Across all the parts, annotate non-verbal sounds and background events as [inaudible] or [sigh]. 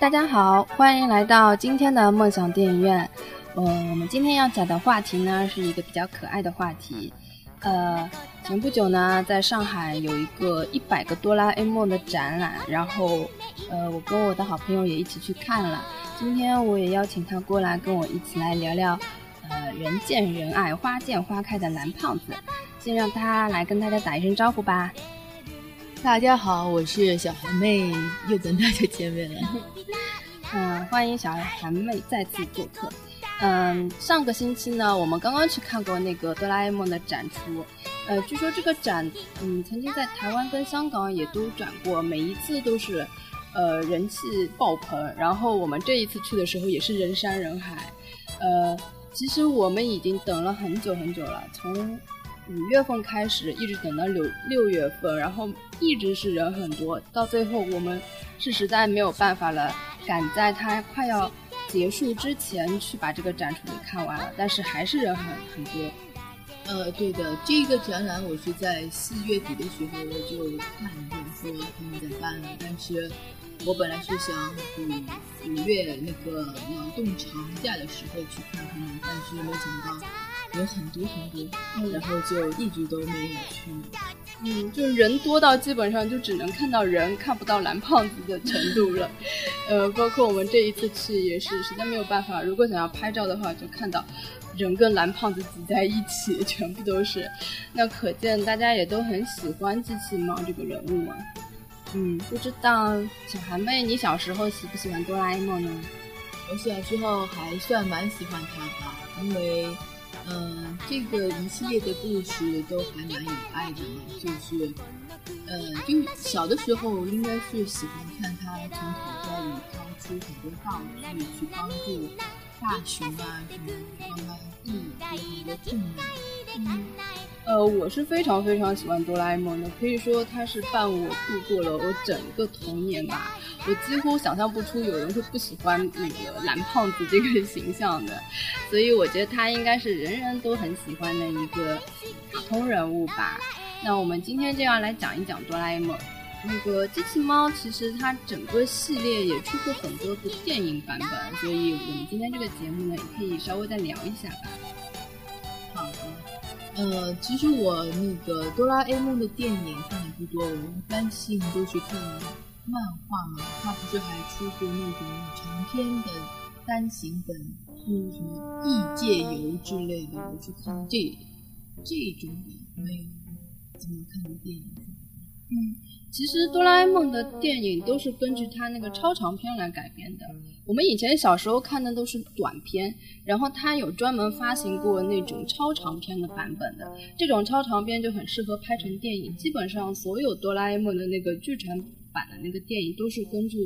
大家好，欢迎来到今天的梦想电影院。呃，我们今天要讲的话题呢，是一个比较可爱的话题。呃，前不久呢，在上海有一个一百个哆啦 A 梦的展览，然后，呃，我跟我的好朋友也一起去看了。今天我也邀请他过来跟我一起来聊聊，呃，人见人爱、花见花开的蓝胖子。先让他来跟大家打一声招呼吧。大家好，我是小韩妹，又跟大家见面了。嗯，[laughs] 欢迎小韩妹再次做客。嗯，上个星期呢，我们刚刚去看过那个哆啦 A 梦的展出。呃，据说这个展，嗯，曾经在台湾跟香港也都展过，每一次都是，呃，人气爆棚。然后我们这一次去的时候也是人山人海。呃，其实我们已经等了很久很久了，从。五月份开始，一直等到六六月份，然后一直是人很多，到最后我们是实在没有办法了，赶在它快要结束之前去把这个展出给看完了，但是还是人很很多。呃，对的，这个展览我是在四月底的时候我就看见说他们在办了，但是我本来是想五五月那个劳动长假的时候去看他们，但是没想到。有很多很多，然后就一直都没有去。嗯，就人多到基本上就只能看到人，看不到蓝胖子的程度了。[laughs] 呃，包括我们这一次去也是，实在没有办法。如果想要拍照的话，就看到人跟蓝胖子挤在一起，[laughs] 全部都是。那可见大家也都很喜欢机器猫这个人物啊。嗯，不知道小韩妹，你小时候喜不喜欢哆啦 A 梦呢？我小时候还算蛮喜欢他的，因为。嗯，这个一系列的故事都还蛮有爱的，就是，呃，就小的时候应该是喜欢看他从口袋里掏出很多道具去帮助大熊啊什么，帮他弟有很多困难。嗯，呃，我是非常非常喜欢哆啦 A 梦的，可以说他是伴我度过了我整个童年吧。我几乎想象不出有人会不喜欢那个蓝胖子这个形象的，所以我觉得他应该是人人都很喜欢的一个卡通人物吧。那我们今天就要来讲一讲哆啦 A 梦。那个机器猫其实它整个系列也出过很多部电影版本，所以我们今天这个节目呢也可以稍微再聊一下吧。好的，呃，其实我那个哆啦 A 梦的电影看的不多，我一般性都是看。漫画嘛，他不是还出过那种长篇的单行本，是什么异界游之类的？我是看这这种的，没有怎么看的电影。嗯，其实哆啦 A 梦的电影都是根据他那个超长篇来改编的。我们以前小时候看的都是短片，然后他有专门发行过那种超长篇的版本的。这种超长篇就很适合拍成电影。基本上所有哆啦 A 梦的那个剧场。版的那个电影都是根据，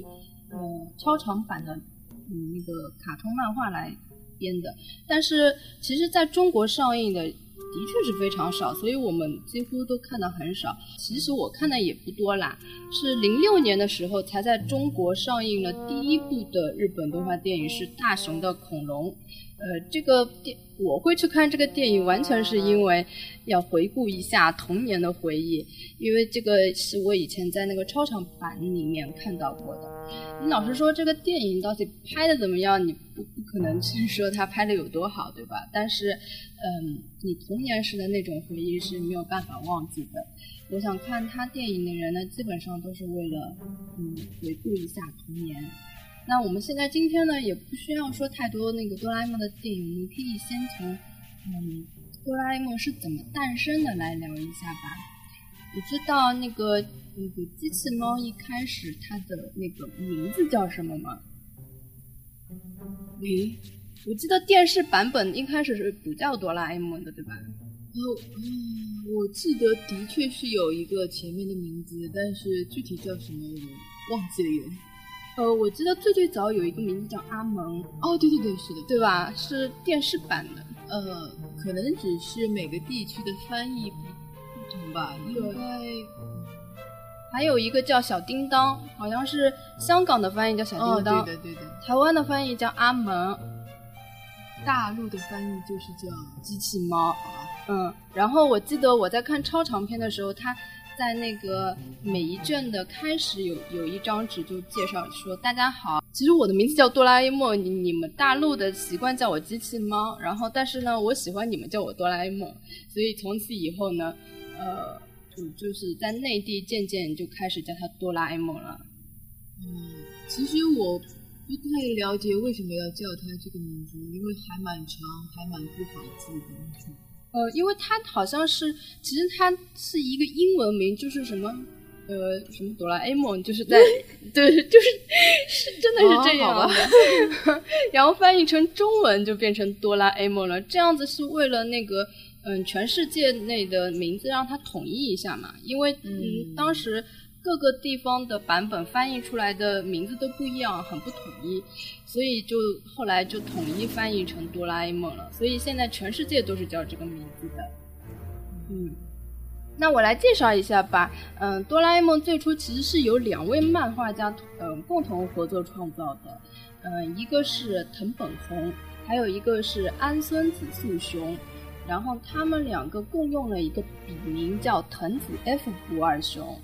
呃，超长版的，嗯，那个卡通漫画来编的。但是，其实在中国上映的的确是非常少，所以我们几乎都看的很少。其实我看的也不多啦，是零六年的时候才在中国上映了第一部的日本动画电影，是大雄的恐龙。呃，这个电我会去看这个电影，完全是因为要回顾一下童年的回忆，因为这个是我以前在那个超长版里面看到过的。你老实说，这个电影到底拍的怎么样？你不不可能去说它拍的有多好，对吧？但是，嗯，你童年时的那种回忆是没有办法忘记的。我想看他电影的人呢，基本上都是为了，嗯，回顾一下童年。那我们现在今天呢，也不需要说太多那个哆啦 A 梦的电影，我们可以先从嗯哆啦 A 梦是怎么诞生的来聊一下吧。你知道那个那个机器猫一开始它的那个名字叫什么吗？诶，我记得电视版本一开始是不叫哆啦 A 梦的，对吧？哦，嗯，我记得的确是有一个前面的名字，但是具体叫什么我忘记了。呃，我记得最最早有一个名字叫阿蒙，哦，对对对，是的，对吧？是电视版的，呃，可能只是每个地区的翻译不不同吧，应该。还有一个叫小叮当，好像是香港的翻译叫小叮当，对的对的。台湾的翻译叫阿蒙，大陆的翻译就是叫机器猫，嗯。然后我记得我在看超长篇的时候，它。在那个每一卷的开始有有一张纸就介绍说大家好，其实我的名字叫哆啦 A 梦，你你们大陆的习惯叫我机器猫，然后但是呢，我喜欢你们叫我哆啦 A 梦，所以从此以后呢，呃，就就是在内地渐渐就开始叫他哆啦 A 梦了。嗯，其实我不太了解为什么要叫他这个名字，因为还蛮长，还蛮不好记的。呃，因为它好像是，其实它是一个英文名，就是什么。呃，什么哆啦 A 梦，就是在 [laughs] 对，就是是真的是这样的，[laughs] 然后翻译成中文就变成哆啦 A 梦了。这样子是为了那个嗯，全世界内的名字让它统一一下嘛，因为嗯，当时各个地方的版本翻译出来的名字都不一样，很不统一，所以就后来就统一翻译成哆啦 A 梦了。所以现在全世界都是叫这个名字的，嗯。那我来介绍一下吧。嗯，哆啦 A 梦最初其实是由两位漫画家嗯共同合作创造的。嗯，一个是藤本弘，还有一个是安孙子素雄。然后他们两个共用了一个笔名叫藤子 F 不二雄。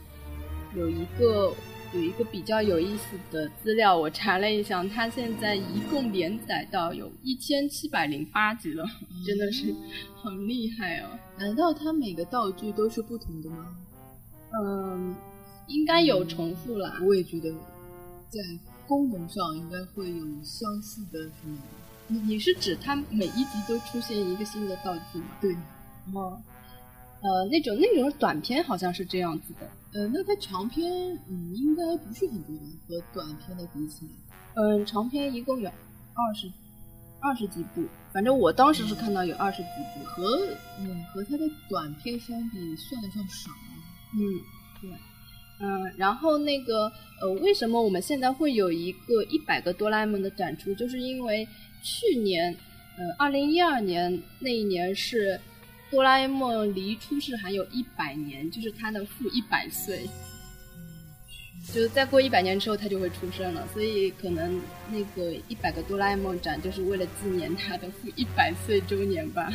有一个。有一个比较有意思的资料，我查了一下，它现在一共连载到有一千七百零八集了，真的是很厉害哦。难道它每个道具都是不同的吗？嗯，应该有重复啦。我也觉得，在功能上应该会有相似的什么。你你是指它每一集都出现一个新的道具吗？对。哦。呃，那种那种短片好像是这样子的。呃，那它长篇嗯应该不是很多吧，和短片的比起来，嗯，长篇一共有二十二十几部，反正我当时是看到有二十几部，和嗯和它的短片相比算得上少。嗯，对，嗯，然后那个呃，为什么我们现在会有一个一百个哆啦 A 梦的展出？就是因为去年，呃，二零一二年那一年是。哆啦 A 梦离出世还有一百年，就是他的负一百岁，就是再过一百年之后他就会出生了，所以可能那个一百个哆啦 A 梦展就是为了纪念他的负一百岁周年吧。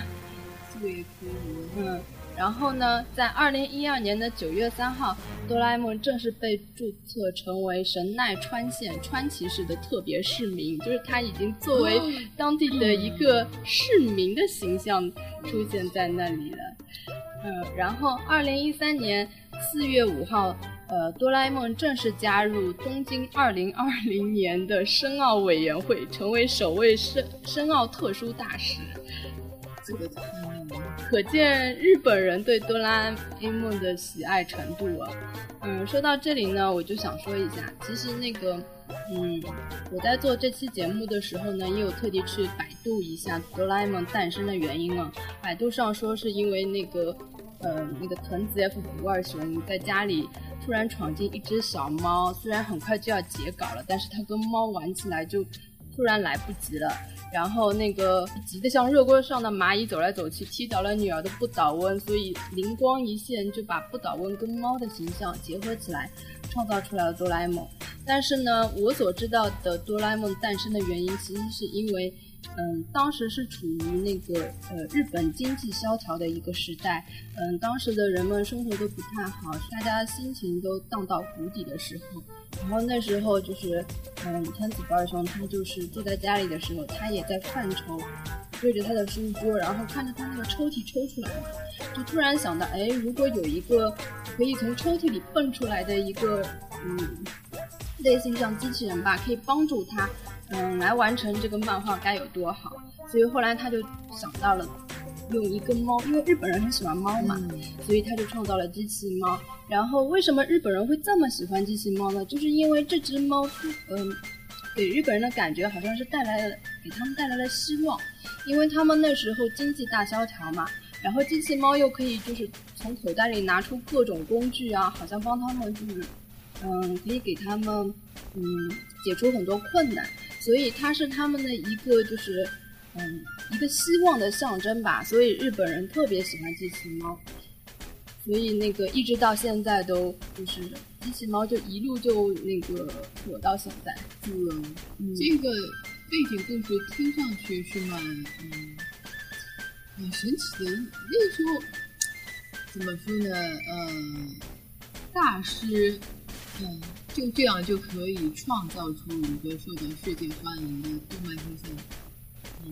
这个也可以，嗯。然后呢，在二零一二年的九月三号，哆啦 A 梦正式被注册成为神奈川县川崎市的特别市民，就是他已经作为当地的一个市民的形象出现在那里了。嗯，然后二零一三年四月五号，呃，哆啦 A 梦正式加入东京二零二零年的申奥委员会，成为首位申申奥特殊大使。这个可见日本人对哆啦 A 梦的喜爱程度啊。嗯，说到这里呢，我就想说一下，其实那个，嗯，我在做这期节目的时候呢，也有特地去百度一下哆啦 A 梦诞生的原因啊。百度上说是因为那个，呃，那个藤子 F 不二雄在家里突然闯进一只小猫，虽然很快就要截稿了，但是他跟猫玩起来就突然来不及了。然后那个急得像热锅上的蚂蚁走来走去，踢倒了女儿的不倒翁，所以灵光一现就把不倒翁跟猫的形象结合起来，创造出来了哆啦 A 梦。但是呢，我所知道的哆啦 A 梦诞生的原因，其实是因为。嗯，当时是处于那个呃日本经济萧条的一个时代，嗯，当时的人们生活都不太好，大家心情都荡到谷底的时候，然后那时候就是，嗯，天子不二雄他就是坐在家里的时候，他也在犯愁，对着他的书桌，然后看着他那个抽屉抽出来，就突然想到，哎，如果有一个可以从抽屉里蹦出来的一个，嗯，类似于像机器人吧，可以帮助他。嗯，来完成这个漫画该有多好！所以后来他就想到了用一个猫，因为日本人很喜欢猫嘛，所以他就创造了机器猫。然后为什么日本人会这么喜欢机器猫呢？就是因为这只猫，嗯，给日本人的感觉好像是带来了给他们带来了希望，因为他们那时候经济大萧条嘛，然后机器猫又可以就是从口袋里拿出各种工具啊，好像帮他们就是，嗯，可以给他们嗯解除很多困难。所以它是他们的一个就是，嗯，一个希望的象征吧。所以日本人特别喜欢机器猫，所以那个一直到现在都就是机器猫就一路就那个火到现在。嗯，这个背景故事听上去是蛮嗯很神奇的。那个时候怎么说呢？嗯，大师嗯，就这样就可以创造出一个受到世界欢迎的动漫形象。嗯，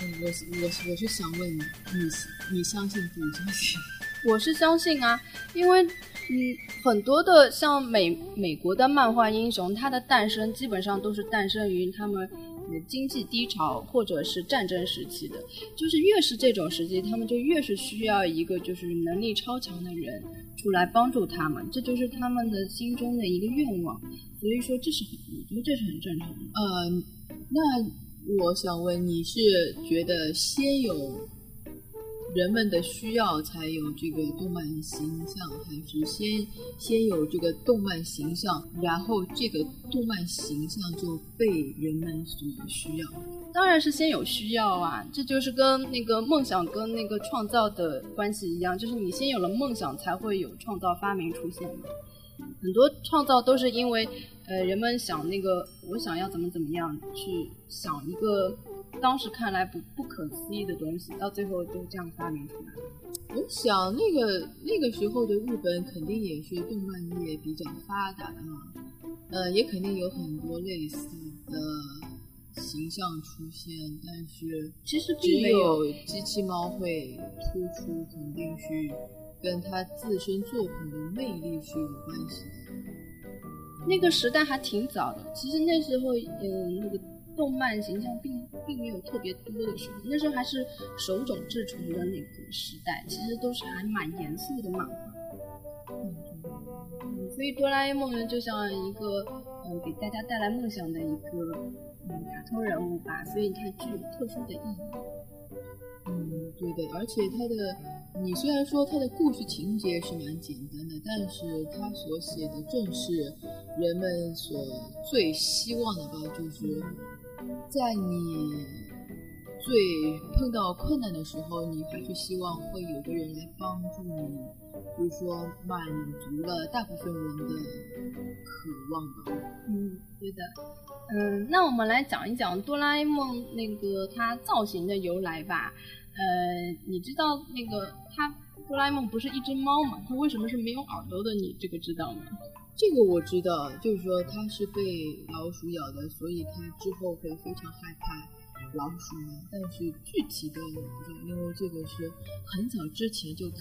嗯，我我我是想问你，你你相信不相信？[laughs] 我是相信啊，因为嗯，很多的像美美国的漫画英雄，他的诞生基本上都是诞生于他们经济低潮或者是战争时期的，就是越是这种时期，他们就越是需要一个就是能力超强的人出来帮助他们，这就是他们的心中的一个愿望。所以说这是很，我觉得这是很正常的。呃，那我想问，你是觉得先有？人们的需要才有这个动漫形象，还是先先有这个动漫形象，然后这个动漫形象就被人们所需要？当然是先有需要啊，这就是跟那个梦想跟那个创造的关系一样，就是你先有了梦想，才会有创造发明出现的。很多创造都是因为，呃，人们想那个我想要怎么怎么样，去想一个。当时看来不不可思议的东西，到最后就这样发明出来了。我想那个那个时候的日本肯定也是动漫业比较发达的嘛，呃，也肯定有很多类似的形象出现，但是其实只有机器猫会突出，肯定是跟它自身作品的魅力是有关系的。那个时代还挺早的，其实那时候，嗯，那个。动漫形象并并没有特别多的时候，那时候还是手冢治虫的那个时代，其实都是还蛮严肃的漫画。嗯，所以哆啦 A 梦呢，就像一个嗯给大家带来梦想的一个嗯卡通人物吧，所以它具有特殊的意义。嗯，对的，而且它的你虽然说它的故事情节是蛮简单的，但是它所写的正是人们所最希望的吧，就是。在你最碰到困难的时候，你还是希望会有个人来帮助你，就是说满足了大部分人的渴望吧。嗯，对的。嗯，那我们来讲一讲哆啦 A 梦那个它造型的由来吧。呃，你知道那个它哆啦 A 梦不是一只猫吗？它为什么是没有耳朵的？你这个知道吗？这个我知道，就是说它是被老鼠咬的，所以它之后会非常害怕老鼠。但是具体的我不知道，因为这个是很早之前就看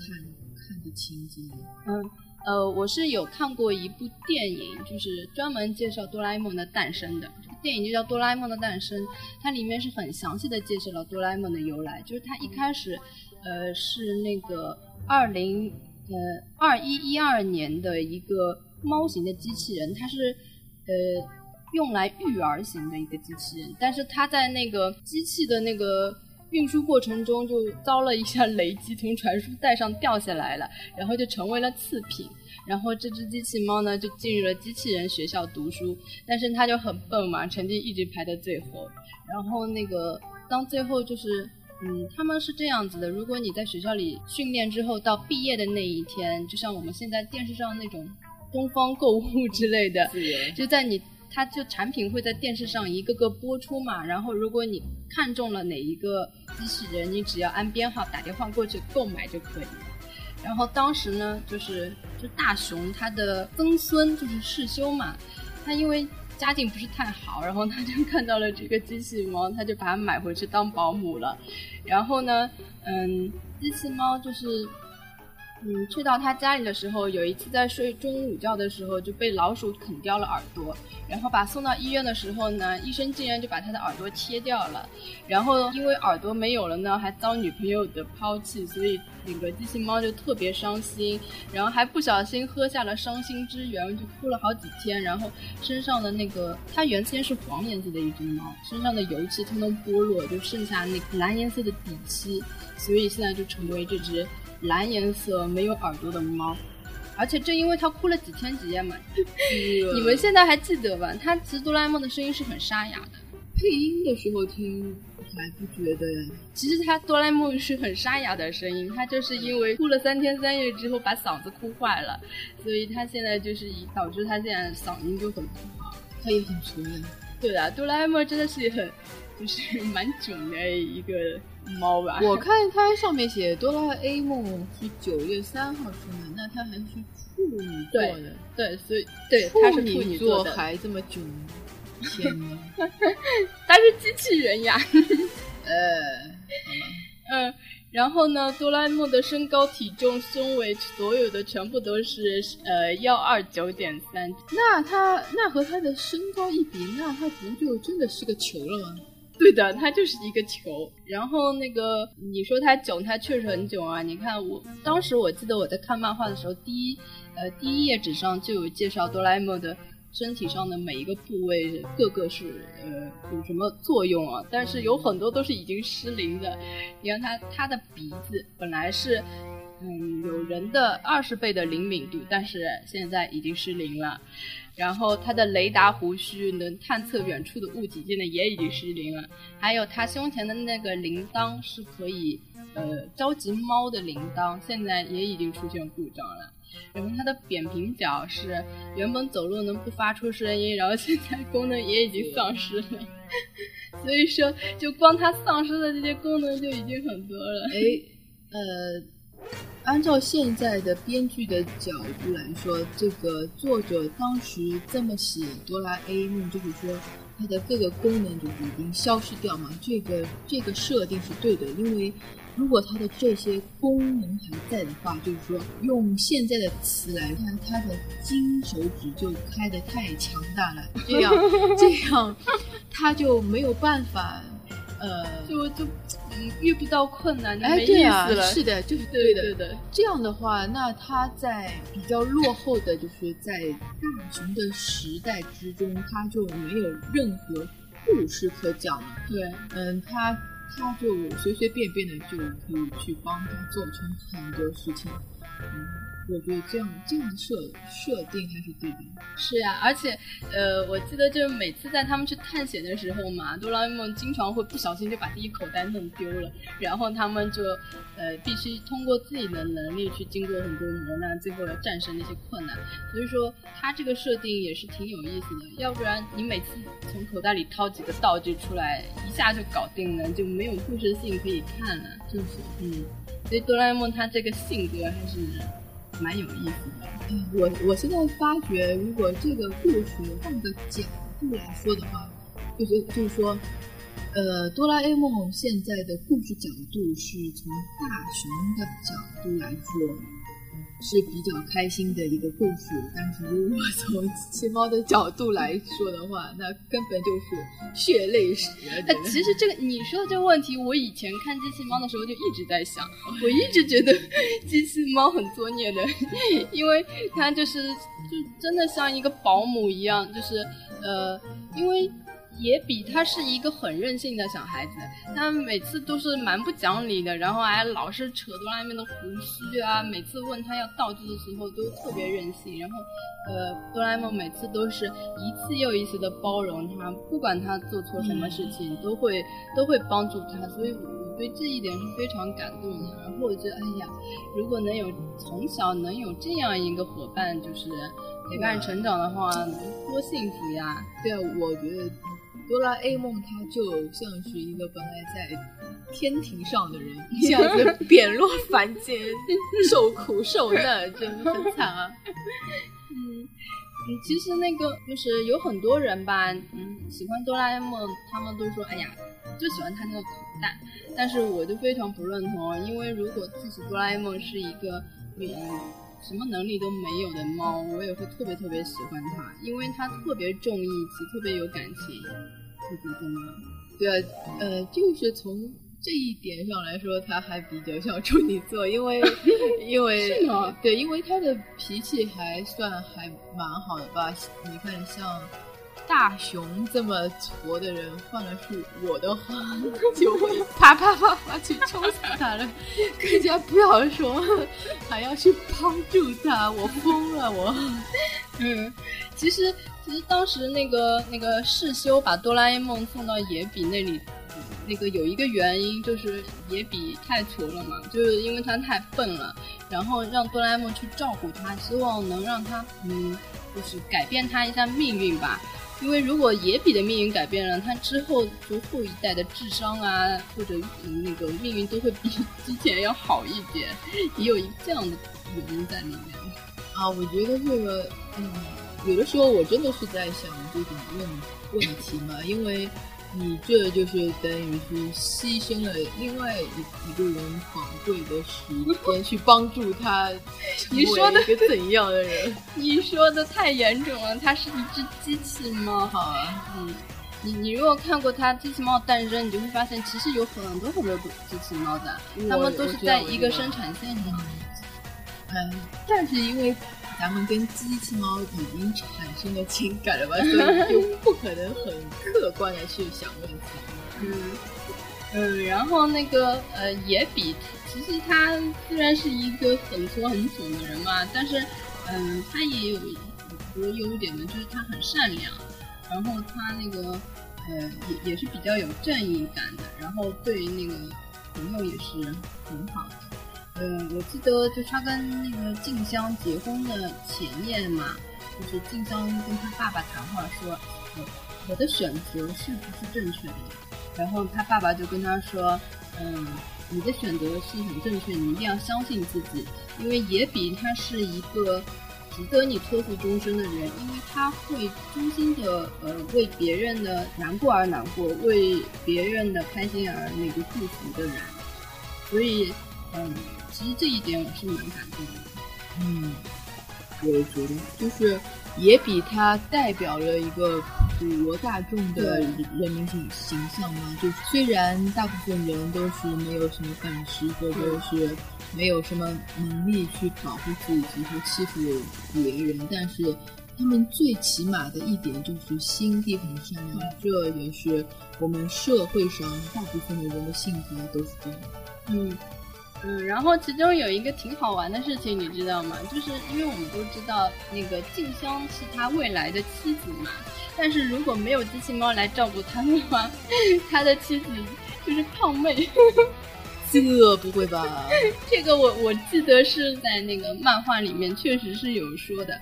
看的情节。嗯，呃，我是有看过一部电影，就是专门介绍哆啦 A 梦的诞生的。这个电影就叫《哆啦 A 梦的诞生》，它里面是很详细的介绍了哆啦 A 梦的由来。就是它一开始，呃，是那个二零呃二一一二年的一个。猫型的机器人，它是呃用来育儿型的一个机器人，但是它在那个机器的那个运输过程中就遭了一下雷击，从传输带上掉下来了，然后就成为了次品。然后这只机器猫呢就进入了机器人学校读书，但是它就很笨嘛，成绩一直排在最后。然后那个当最后就是嗯他们是这样子的，如果你在学校里训练之后到毕业的那一天，就像我们现在电视上那种。东方购物之类的，就在你，它就产品会在电视上一个个播出嘛。然后如果你看中了哪一个机器人，你只要按编号打电话过去购买就可以了。然后当时呢，就是就大雄他的曾孙就是世修嘛，他因为家境不是太好，然后他就看到了这个机器猫，他就把它买回去当保姆了。然后呢，嗯，机器猫就是。嗯，去到他家里的时候，有一次在睡中午觉的时候就被老鼠啃掉了耳朵，然后把送到医院的时候呢，医生竟然就把他的耳朵切掉了，然后因为耳朵没有了呢，还遭女朋友的抛弃，所以那个机器猫就特别伤心，然后还不小心喝下了伤心之源，就哭了好几天，然后身上的那个它原先是黄颜色的一只猫，身上的油漆通通剥落，就剩下那个蓝颜色的底漆，所以现在就成为这只。蓝颜色没有耳朵的猫，而且正因为它哭了几天几夜嘛，你们现在还记得吧？它其实哆啦 A 梦的声音是很沙哑的，配音的时候听还不觉得。其实它哆啦 A 梦是很沙哑的声音，它就是因为哭了三天三夜之后把嗓子哭坏了，所以它现在就是导致它现在嗓音就很不好。它也很纯呀。对啊，哆啦 A 梦真的是很。就是蛮囧的一个猫吧。我看它上面写哆啦 A 梦是九月三号生的，那它还是处女座的，对，所以对它是处女座的，还这么囧，天哪！[laughs] 它是机器人呀。[laughs] 呃，嗯。然后呢，哆啦 A 梦的身高、体重、胸围，所有的全部都是呃幺二九点三。那他那和他的身高一比，那他不就真的是个球了吗？对的，它就是一个球。然后那个你说它囧，它确实很囧啊。你看我当时我记得我在看漫画的时候，第一呃第一页纸上就有介绍哆啦 A 梦的。身体上的每一个部位，各个是呃有什么作用啊？但是有很多都是已经失灵的。你看它它的鼻子本来是嗯有人的二十倍的灵敏度，但是现在已经失灵了。然后他的雷达胡须能探测远处的物体，现在也已经失灵了。还有他胸前的那个铃铛是可以呃召集猫的铃铛，现在也已经出现故障了。然后它的扁平脚是原本走路能不发出声音，然后现在功能也已经丧失了。[laughs] 所以说，就光它丧失的这些功能就已经很多了。哎，呃，按照现在的编剧的角度来说，这个作者当时这么写哆啦 A 梦，就是说它的各个功能就是已经消失掉嘛。这个这个设定是对的，因为。如果它的这些功能还在的话，就是说用现在的词来看，它的金手指就开得太强大了，这样 [laughs] 这样，它就没有办法，呃，就就嗯遇不到困难，哎，对啊，是的，就是对的，对的。这样的话，那他在比较落后的就是在大雄的时代之中，他就没有任何故事可讲了。对，嗯，他。他就随随便便的就可以去帮他做成很多事情，嗯。我觉得这样这样的设设定还是对的。是呀，而且，呃，我记得就是每次在他们去探险的时候嘛，哆啦 A 梦经常会不小心就把第一口袋弄丢了，然后他们就，呃，必须通过自己的能力去经过很多磨难，最后要战胜那些困难。所以说，他这个设定也是挺有意思的。要不然你每次从口袋里掏几个道具出来，一下就搞定了，就没有故事性可以看了。就是，嗯，所以哆啦 A 梦他这个性格还是。蛮有意思的，嗯，我我现在发觉，如果这个故事换个角度来说的话，就是就是说，呃，哆啦 A 梦现在的故事角度是从大雄的角度来说。是比较开心的一个故事，但是如果 [laughs] 从机器猫的角度来说的话，那根本就是血泪史。哎，其实这个你说的这个问题，我以前看机器猫的时候就一直在想，我一直觉得 [laughs] 机器猫很作孽的，[laughs] 因为它就是就真的像一个保姆一样，就是呃，因为。野比他是一个很任性的小孩子，他每次都是蛮不讲理的，然后还老是扯哆啦 A 梦的胡须啊。每次问他要道具的时候都特别任性，然后，呃，哆啦 A 梦每次都是一次又一次的包容他，不管他做错什么事情，都会都会帮助他。所以我对这一点是非常感动的。然后我觉得，哎呀，如果能有从小能有这样一个伙伴，就是陪伴成长的话，多幸福呀！对，我觉得。哆啦 A 梦，他就像是一个本来在天庭上的人，一下子贬落凡间，受苦受难，真的很惨啊。嗯嗯，其实那个就是有很多人吧，嗯，喜欢哆啦 A 梦，他们都说，哎呀，就喜欢他那个口袋。但是我就非常不认同，因为如果自己哆啦 A 梦是一个嗯什么能力都没有的猫，我也会特别特别喜欢它，因为它特别重义气，特别有感情。特别重要对啊，呃，就是从这一点上来说，它还比较像处女座，因为 [laughs] 因为是吗对，因为它的脾气还算还蛮好的吧？你看，像大熊这么矬的人，换了是我的话，就会啪啪啪啪去抽死他了，更加不要说还要去帮助他，我疯了，我。[laughs] 嗯，其实。其实当时那个那个世修把哆啦 A 梦送到野比那里，那个有一个原因就是野比太矬了嘛，就是因为他太笨了，然后让哆啦 A 梦去照顾他，希望能让他嗯，就是改变他一下命运吧。因为如果野比的命运改变了，他之后就后一代的智商啊，或者那个命运都会比之前要好一点，也有一这样的原因在里面。啊，我觉得这个，嗯，有的时候我真的是在想这种问问题嘛，因为。你这就是等于是牺牲了另外一一个人宝贵的时间去帮助他，[laughs] 你说的一个怎样的人？[laughs] 你说的太严重了，它是一只机器猫。好啊，嗯，你你如果看过它机器猫诞生，你就会发现其实有很多很多机器猫的，它们都是在一个生产线上。嗯，但是因为。咱们跟机器猫已经产生了情感了吧，[laughs] 所以就不可能很客观的去想问题。嗯嗯，然后那个呃，野比其实他虽然是一个很挫很怂的人嘛，但是嗯，他也有很多优点呢，就是他很善良，然后他那个呃也也是比较有正义感的，然后对那个朋友也是很好的。嗯，我记得就他跟那个静香结婚的前夜嘛，就是静香跟他爸爸谈话说，我我的选择是不是正确的？然后他爸爸就跟他说，嗯，你的选择是很正确，你一定要相信自己，因为野比他是一个值得你托付终身的人，因为他会真心的呃为别人的难过而难过，为别人的开心而那个祝福的人，所以嗯。其实这一点我是蛮感动的，嗯，我也觉得，就是也比他代表了一个普罗大众的人民形形象嘛。就虽然大部分人都是没有什么本事，或者是没有什么能力去保护自己和欺负别人，但是他们最起码的一点就是心地很善良。这也是我们社会上大部分的人的性格都是这样。嗯。嗯，然后其中有一个挺好玩的事情，你知道吗？就是因为我们都知道那个静香是他未来的妻子嘛，但是如果没有机器猫来照顾他的话，他的妻子就是胖妹。这不会吧？[laughs] 这个我我记得是在那个漫画里面确实是有说的。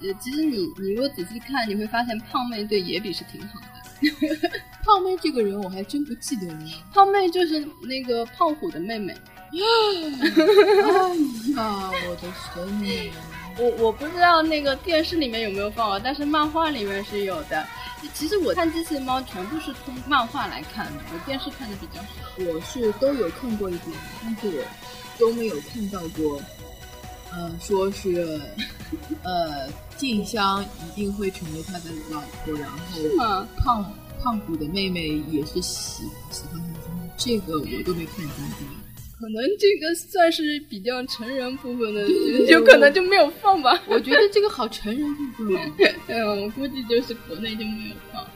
其其实你你如果仔细看，你会发现胖妹对野比是挺好的。[laughs] 胖妹这个人我还真不记得了。胖妹就是那个胖虎的妹妹。哎呀，我的神女！我我不知道那个电视里面有没有放啊，但是漫画里面是有的。其实我看机器猫全部是从漫画来看的，我电视看的比较少。我是都有看过一点，但是我都没有看到过。呃，说是呃静香一定会成为他的老婆，然后胖胖虎的妹妹也是喜喜欢他，这个我都没看进去。可能这个算是比较成人部分的，有可能就没有放吧。我觉得这个好成人部分，[laughs] 嗯，我估计就是国内就没有放。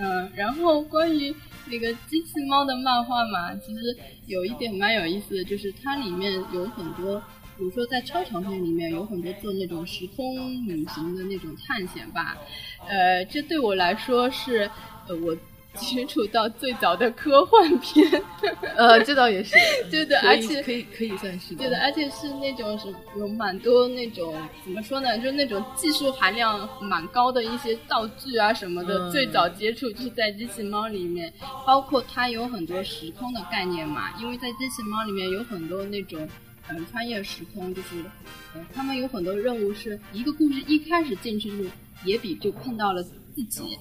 嗯，然后关于那个机器猫的漫画嘛，其实有一点蛮有意思的，就是它里面有很多，比如说在超长篇里面有很多做那种时空旅行的那种探险吧。呃，这对我来说是，呃，我。接触到最早的科幻片，[laughs] 呃，这倒也是，[laughs] 对的，而且可以可以算是对的，而且是那种什有蛮多那种怎么说呢，就是那种技术含量蛮高的一些道具啊什么的，最早接触就是在机器猫里面，包括它有很多时空的概念嘛，因为在机器猫里面有很多那种嗯穿越时空，就是他们有很多任务是一个故事一开始进去就野比就碰到了自己。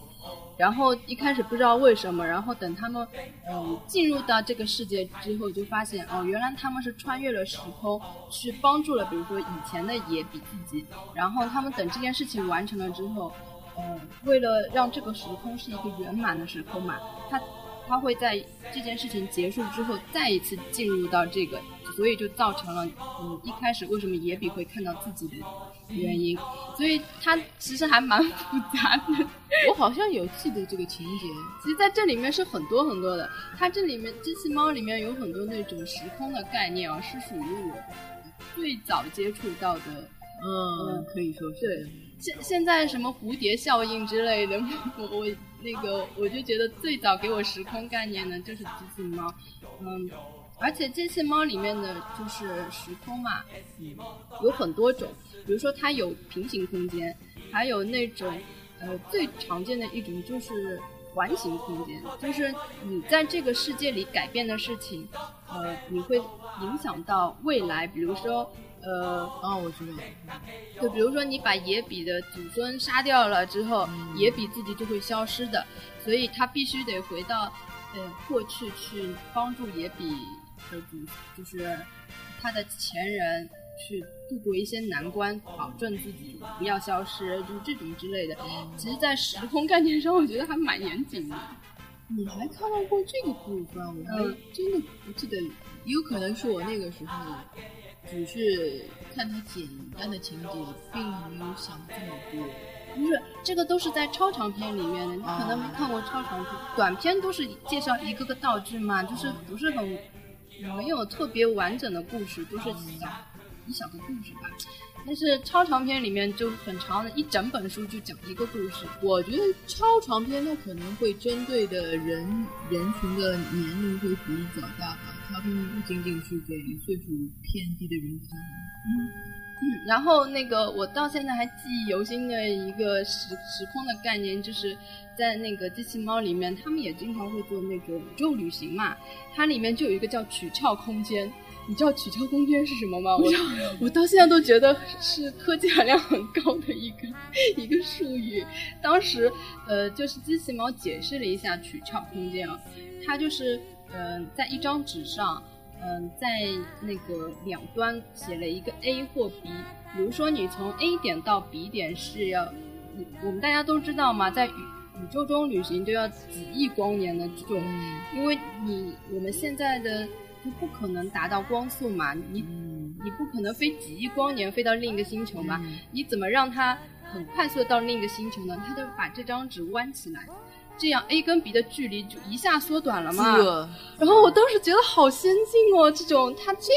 然后一开始不知道为什么，然后等他们嗯进入到这个世界之后，就发现哦，原来他们是穿越了时空，去帮助了比如说以前的野比自己。然后他们等这件事情完成了之后，嗯，为了让这个时空是一个圆满的时空嘛，他他会在这件事情结束之后再一次进入到这个，所以就造成了嗯一开始为什么野比会看到自己的。原因，所以它其实还蛮复杂的。我好像有记得这个情节。其实在这里面是很多很多的。它这里面机器猫里面有很多那种时空的概念啊，是属于我最早接触到的。嗯，可以说是。对，现现在什么蝴蝶效应之类的，我我那个我就觉得最早给我时空概念的就是机器猫。嗯。而且机器猫里面的就是时空嘛，嗯，有很多种，比如说它有平行空间，还有那种呃，最常见的一种就是环形空间，就是你在这个世界里改变的事情，呃，你会影响到未来，比如说，呃，哦，我知道，就比如说你把野比的祖孙杀掉了之后，野比自己就会消失的，所以他必须得回到呃过去去帮助野比的主，就是他的前人。去度过一些难关，保证自己不要消失，就是这种之类的。其实，在时空概念上，我觉得还蛮严谨的。你还看到过这个部分？我还真的不记得，也有可能是我那个时候只是看它简单的情节，并没有想这么多。不是，这个都是在超长篇里面的，你可能没看过超长篇，短篇都是介绍一个个道具嘛，就是不是很没有特别完整的故事，都是小。一小个故事吧，但是超长篇里面就很长的一整本书就讲一个故事。我觉得超长篇它可能会针对的人人群的年龄会比较大吧，它并不仅仅是给岁数偏低的人看。嗯嗯，然后那个我到现在还记忆犹新的一个时时空的概念，就是在那个机器猫里面，他们也经常会做那个宇宙旅行嘛，它里面就有一个叫曲窍空间。你知道取巧空间是什么吗？我我到现在都觉得是科技含量很高的一个一个术语。当时，呃，就是机器猫解释了一下取巧空间啊，它就是嗯，在一张纸上，嗯，在那个两端写了一个 A 或 B。比如说，你从 A 点到 B 点是要，我们大家都知道嘛，在宇宇宙中旅行都要几亿光年的这种，因为你我们现在的就。不可能达到光速嘛？你你不可能飞几亿光年飞到另一个星球嘛？你怎么让它很快速的到另一个星球呢？他就把这张纸弯起来，这样 A 跟 B 的距离就一下缩短了嘛。然后我当时觉得好先进哦，这种它这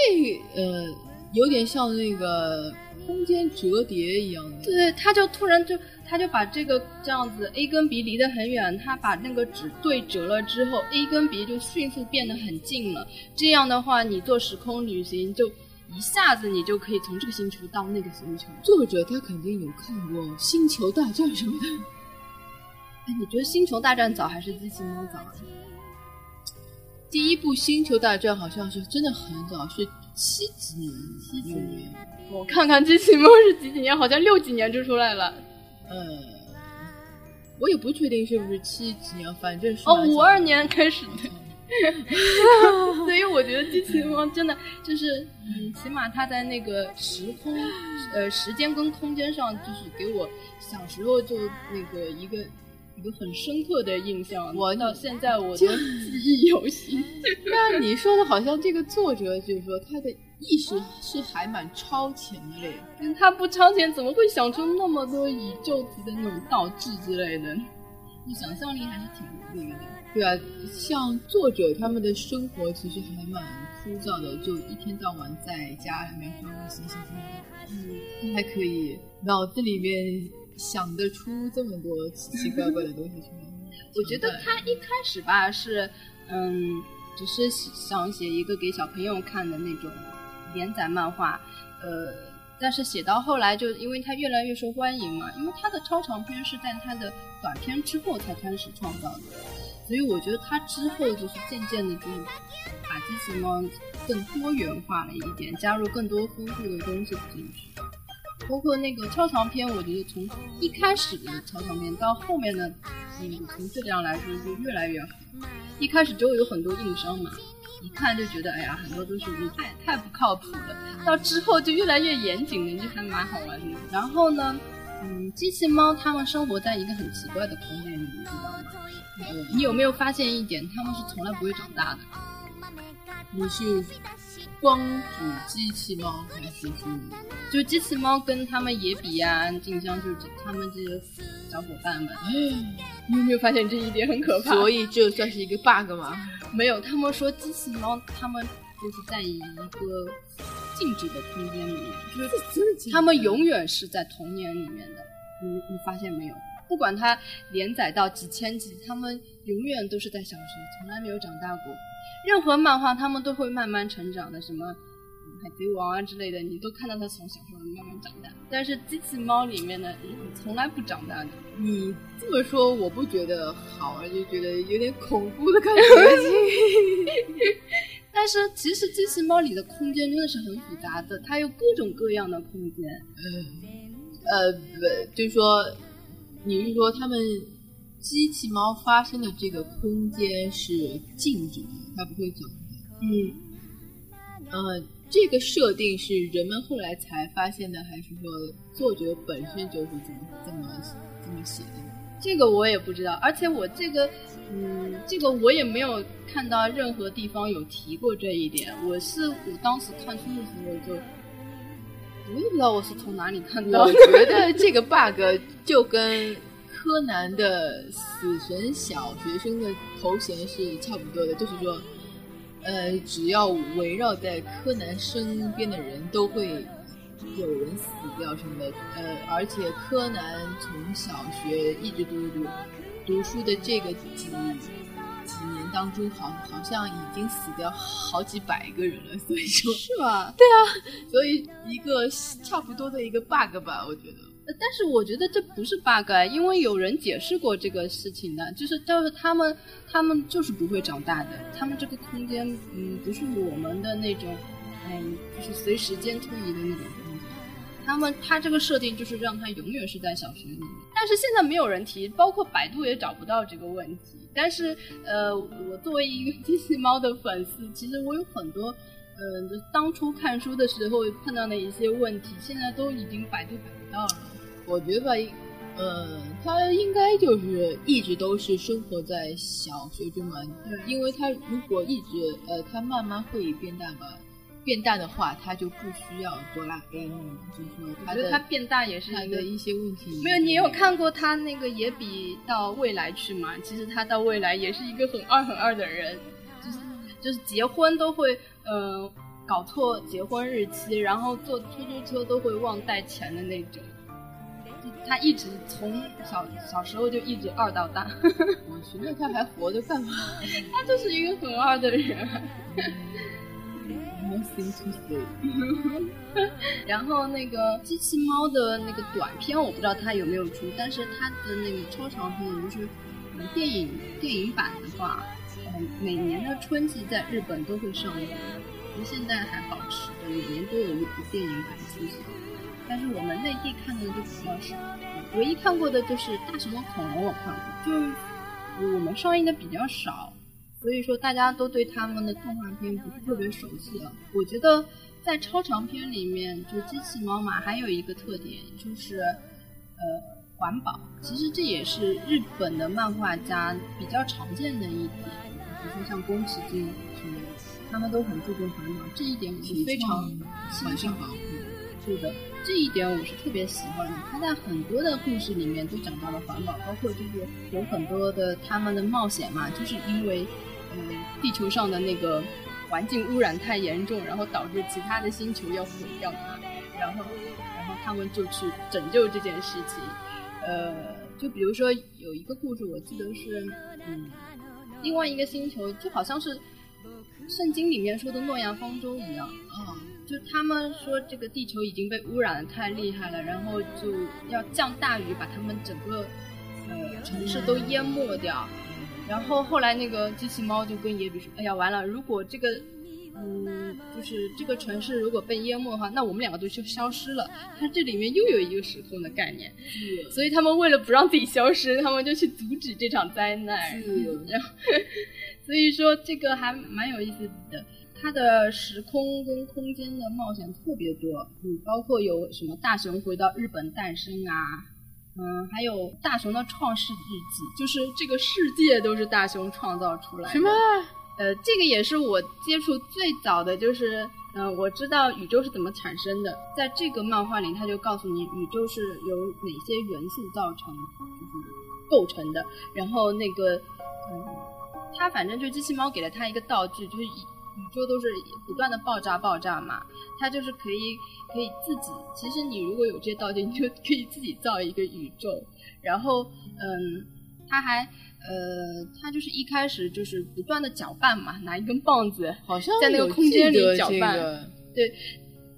呃有点像那个空间折叠一样的。对，他就突然就。他就把这个这样子，A 跟 B 离得很远，他把那个纸对折了之后，A 跟 B 就迅速变得很近了。这样的话，你做时空旅行就一下子你就可以从这个星球到那个星球。作者他肯定有看过《星球大战》什么的。哎，你觉得《星球大战》早还是《机器猫》早？第一部《星球大战》好像是真的很早，是七几年？七几年？我看看《机器猫》是几几年？好像六几年就出来了。呃，我也不确定是不是七几年，反正是哦，五二年开始的。[laughs] 所以我觉得机器猫真的就是，嗯，起码它在那个时空、呃时间跟空间上，就是给我小时候就那个一个一个很深刻的印象。我到现在我都记忆犹新。[laughs] 那你说的好像这个作者就是说他的。意识是还蛮超前的嘞，但他不超前怎么会想出那么多宇宙级的那种倒置之类的？你想象力还是挺那个的。对啊，像作者他们的生活其实还蛮枯燥的，就一天到晚在家里面刷刷新新新嗯，他还可以脑子里面想得出这么多奇奇怪怪的东西出来。[laughs] 我觉得他一开始吧是，嗯，只是想写一个给小朋友看的那种。连载漫画，呃，但是写到后来，就因为它越来越受欢迎嘛，因为它的超长篇是在它的短篇之后才开始创造的，所以我觉得它之后就是渐渐的，就把机器猫更多元化了一点，加入更多丰富的东西进去，包括那个超长篇，我觉得从一开始的超长篇到后面的，嗯，从质量来说就越来越好，一开始就有很多硬伤嘛。一看就觉得，哎呀，很多都是太太不靠谱了。到之后就越来越严谨了，就还蛮好玩的。然后呢，嗯，机器猫它们生活在一个很奇怪的空间里，你知道吗？你有没有发现一点，它们是从来不会长大的？你是光指机器猫还是是？就机器猫跟他们野比啊、静香，就是他们这些小伙伴们。[gasps] 你有没有发现这一点很可怕？所以这算是一个 bug 吗？没有，他们说机器猫，他们就是在一个静止的空间里面，就是 [laughs] 他们永远是在童年里面的。你你发现没有？不管它连载到几千集，他们永远都是在小时候，从来没有长大过。任何漫画，他们都会慢慢成长的。什么，海贼王啊之类的，你都看到他从小时候慢慢长大。但是机器猫里面呢，从来不长大的。你这么说，我不觉得好，而就觉得有点恐怖的感觉。[laughs] 但是其实机器猫里的空间真的是很复杂的，它有各种各样的空间。嗯，呃，不，就是说，你是说他们机器猫发生的这个空间是静止的，它不会长大。嗯，呃，这个设定是人们后来才发现的，还是说作者本身就是这么这么这么写的？这个我也不知道，而且我这个，嗯，这个我也没有看到任何地方有提过这一点。我是我当时看书的时候就，我也不知道我是从哪里看到的。[laughs] 我觉得这个 bug 就跟柯南的死神小学生的头衔是差不多的，就是说，呃，只要围绕在柯南身边的人都会。有人死掉什么的，呃，而且柯南从小学一直读读读书的这个几几年当中，好好像已经死掉好几百个人了，所以说，是吧？对啊，所以一个差不多的一个 bug 吧，我觉得。但是我觉得这不是 bug，因为有人解释过这个事情的，就是就是他们他们就是不会长大的，他们这个空间嗯不是我们的那种嗯就是随时间推移的那种空间。他们他这个设定就是让他永远是在小学里面，但是现在没有人提，包括百度也找不到这个问题。但是呃，我作为一个 [laughs] 机器猫的粉丝，其实我有很多嗯，当初看书的时候碰到的一些问题，现在都已经百度百不到了。我觉得吧，呃，他应该就是一直都是生活在小学中嘛，因为他如果一直呃，他慢慢会变大吧。变大的话，他就不需要哆啦 A 梦，就是说，我觉得他变大也是他的一些问题。没有，你有看过他那个野比到未来去吗？其实他到未来也是一个很二很二的人，就是就是结婚都会呃搞错结婚日期，然后坐出租车都会忘带钱的那种。他一直从小小时候就一直二到大。我去，那他还活着干嘛？[laughs] 他就是一个很二的人。[laughs] 然后那个机器猫的那个短片，我不知道他有没有出，但是他的那个超长片，就是电影电影版的话，嗯，每年的春季在日本都会上映，就现在还保持着，每年都有一部电影版出现。但是我们内地看的就比较少，唯一看过的就是《大熊的恐龙》，我看过，就是我们上映的比较少。所以说，大家都对他们的动画片不是特别熟悉了。我觉得在超长片里面，就机器猫嘛，还有一个特点就是，呃，环保。其实这也是日本的漫画家比较常见的一点，比如说像宫崎骏什么的，他们都很注重环保。这一点我是非常欣赏保护。是的，这一点我是特别喜欢的。他在很多的故事里面都讲到了环保，包括就是有很多的他们的冒险嘛，就是因为。嗯，地球上的那个环境污染太严重，然后导致其他的星球要毁掉它，然后，然后他们就去拯救这件事情。呃，就比如说有一个故事，我记得是，嗯，另外一个星球就好像是圣经里面说的诺亚方舟一样啊，就他们说这个地球已经被污染的太厉害了，然后就要降大雨，把他们整个呃城市都淹没掉。然后后来那个机器猫就跟野比说：“哎呀，完了！如果这个，嗯，就是这个城市如果被淹没的话，那我们两个都就消失了。它这里面又有一个时空的概念，所以他们为了不让自己消失，他们就去阻止这场灾难。[laughs] 然后，所以说这个还蛮有意思的。它的时空跟空间的冒险特别多，嗯，包括有什么大雄回到日本诞生啊。”嗯，还有大雄的创世日记，就是这个世界都是大雄创造出来的。什么？呃，这个也是我接触最早的，就是嗯，我知道宇宙是怎么产生的。在这个漫画里，他就告诉你宇宙是由哪些元素造成，就是构成的。然后那个，嗯，他反正就机器猫给了他一个道具，就是宇宙都是不断的爆炸爆炸嘛，它就是可以。可以自己，其实你如果有这些道具，你就可以自己造一个宇宙。然后，嗯，他还，呃，他就是一开始就是不断的搅拌嘛，拿一根棒子，好像在那个空间里搅拌。对，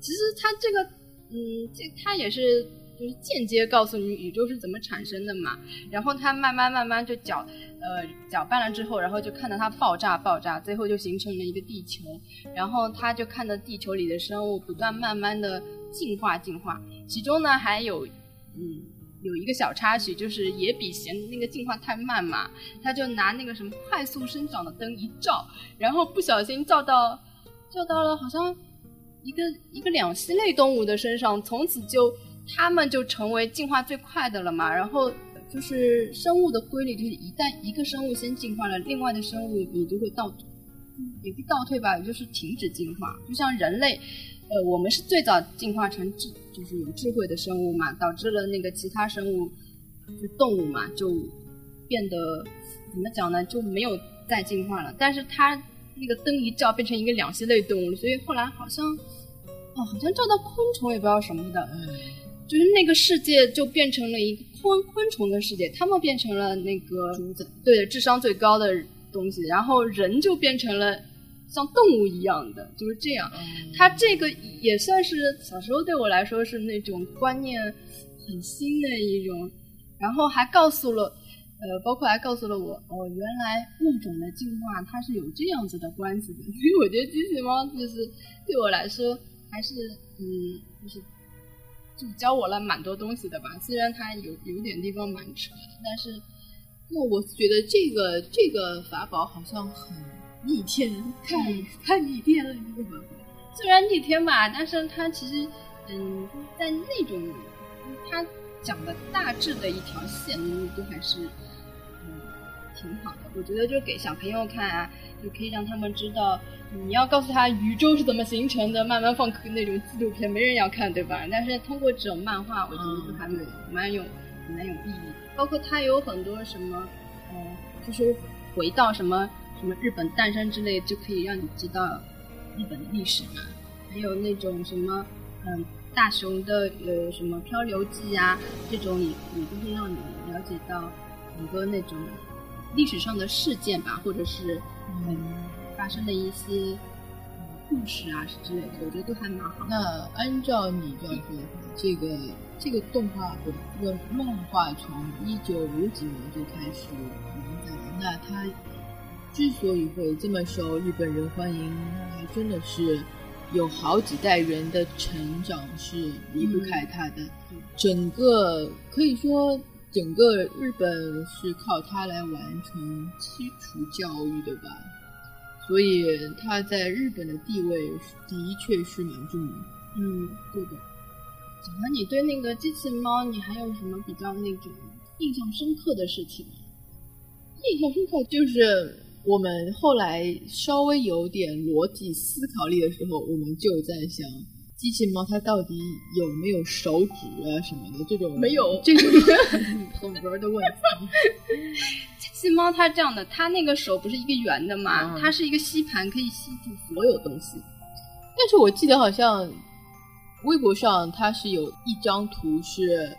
其实它这个，嗯，这它也是就是间接告诉你宇宙是怎么产生的嘛。然后它慢慢慢慢就搅，呃，搅拌了之后，然后就看到它爆炸爆炸，最后就形成了一个地球。然后他就看到地球里的生物不断慢慢的进化进化，其中呢还有，嗯。有一个小插曲，就是野比嫌那个进化太慢嘛，他就拿那个什么快速生长的灯一照，然后不小心照到，照到了好像一个一个两栖类动物的身上，从此就他们就成为进化最快的了嘛。然后就是生物的规律，就是一旦一个生物先进化了，另外的生物也就会倒，也不倒退吧，也就是停止进化，就像人类。呃，我们是最早进化成智，就是有智慧的生物嘛，导致了那个其他生物，就动物嘛，就变得怎么讲呢，就没有再进化了。但是它那个灯一照，变成一个两栖类动物，所以后来好像，哦，好像照到昆虫也不知道什么的，就是那个世界就变成了一个昆昆虫的世界，他们变成了那个对智商最高的东西，然后人就变成了。像动物一样的就是这样，他这个也算是小时候对我来说是那种观念很新的一种，然后还告诉了，呃，包括还告诉了我，哦，原来物种的进化它是有这样子的关系的。所 [laughs] 以我觉得机器猫就是对我来说还是嗯，就是就教我了蛮多东西的吧。虽然他有有点地方蛮扯的，但是那我觉得这个这个法宝好像很。逆天，太太逆天了！这个虽然逆天吧，但是它其实，嗯，在那种它讲的大致的一条线路都还是，嗯，挺好的。我觉得就给小朋友看啊，就可以让他们知道，你要告诉他宇宙是怎么形成的，慢慢放那种纪录片，没人要看，对吧？但是通过这种漫画，我觉得都还蛮蛮有蛮有意义。包括它有很多什么，嗯，就是回到什么。什么日本诞生之类，就可以让你知道日本的历史嘛？还有那种什么，嗯，大雄的呃什么漂流记啊，这种也也都是让你了解到很多那种历史上的事件吧，或者是嗯发生的一些故事啊之类的，我觉得都还蛮好。那按照你这样说的话，这个这个动画不，这个漫画从一九五几年就开始连载了，那它。之所以会这么受日本人欢迎，还真的是有好几代人的成长是离不开它的。整个可以说，整个日本是靠它来完成基础教育的吧。所以它在日本的地位的确是蛮重的。嗯，对的。讲完你对那个机器猫，你还有什么比较那种印象深刻的事情吗？印象深刻就是。我们后来稍微有点逻辑思考力的时候，我们就在想，机器猫它到底有没有手指啊什么的这种？没有，这种 [laughs] 很文的问题。机器猫它这样的，它那个手不是一个圆的嘛？它是一个吸盘，可以吸住所有东西。但是我记得好像微博上它是有一张图是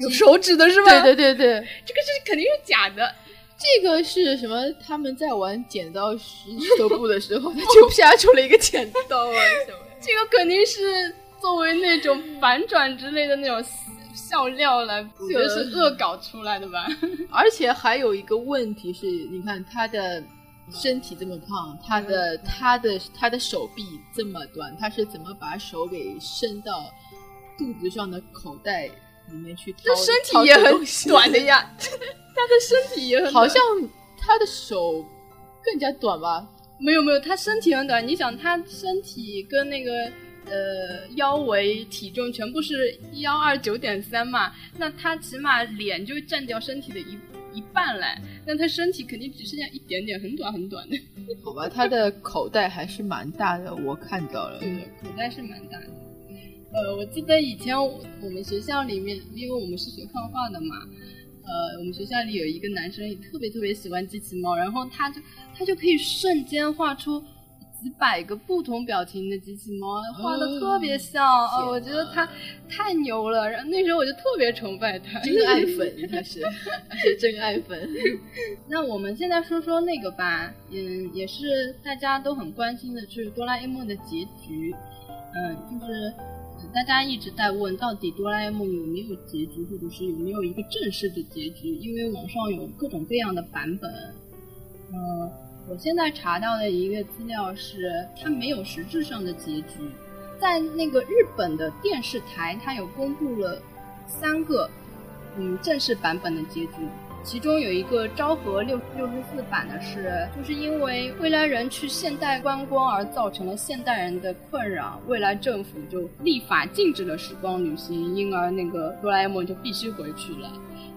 有手指的，是吧？对对对对，这个是肯定是假的。这个是什么？他们在玩剪刀石头布的时候，他就啪出了一个剪刀啊！这个肯定是作为那种反转之类的那种笑料来，我觉得是恶搞出来的吧。[laughs] 而且还有一个问题是，你看他的身体这么胖，他的他的他的手臂这么短，他是怎么把手给伸到肚子上的口袋里面去？这身体也很短的呀。[laughs] 他的身体也很好像他的手更加短吧？没有没有，他身体很短。你想，他身体跟那个呃腰围、体重全部是幺二九点三嘛？那他起码脸就占掉身体的一一半嘞。那他身体肯定只剩下一点点，很短很短的。好吧，他的口袋还是蛮大的，我看到了。对，口袋是蛮大的。呃，我记得以前我们学校里面，因为我们是学画画的嘛。呃，我们学校里有一个男生也特别特别喜欢机器猫，然后他就他就可以瞬间画出几百个不同表情的机器猫，画的特别像哦，我觉得他太牛了。然后那时候我就特别崇拜他，真爱粉他是，他是真爱粉。[laughs] 那我们现在说说那个吧，嗯，也是大家都很关心的，就是哆啦 A 梦的结局。嗯，就是大家一直在问，到底哆啦 A 梦有没有结局，或者是有没有一个正式的结局？因为网上有各种各样的版本。嗯，我现在查到的一个资料是，它没有实质上的结局。在那个日本的电视台，它有公布了三个嗯正式版本的结局。其中有一个昭和六六十四版的是，就是因为未来人去现代观光而造成了现代人的困扰，未来政府就立法禁止了时光旅行，因而那个哆啦 A 梦就必须回去了。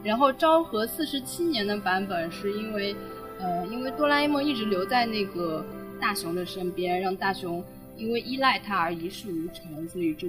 然后昭和四十七年的版本是因为，呃，因为哆啦 A 梦一直留在那个大雄的身边，让大雄因为依赖他而一事无成，所以就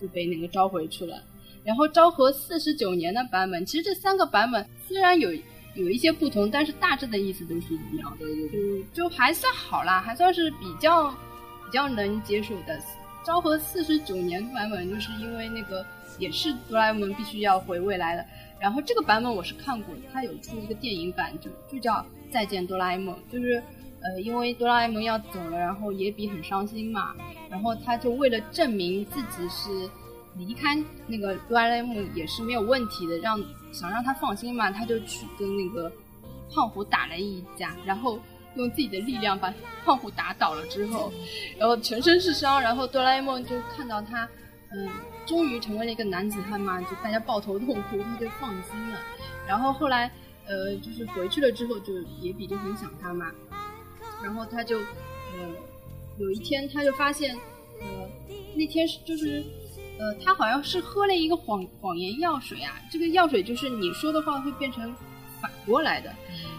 就被那个召回去了。然后昭和四十九年的版本，其实这三个版本虽然有有一些不同，但是大致的意思都是一样的，就就还算好啦，还算是比较比较能接受的。昭和四十九年版本就是因为那个也是哆啦 A 梦必须要回未来的，然后这个版本我是看过的，它有出一个电影版，就就叫再见哆啦 A 梦，就是呃因为哆啦 A 梦要走了，然后野比很伤心嘛，然后他就为了证明自己是。离开那个哆啦 A 梦也是没有问题的，让想让他放心嘛，他就去跟那个胖虎打了一架，然后用自己的力量把胖虎打倒了之后，然后全身是伤，然后哆啦 A 梦就看到他，嗯，终于成为了一个男子汉嘛，就大家抱头痛哭，他就放心了。然后后来，呃，就是回去了之后，就野比就很想他嘛，然后他就，呃，有一天他就发现，呃，那天是就是。呃，他好像是喝了一个谎谎言药水啊，这个药水就是你说的话会变成反过来的，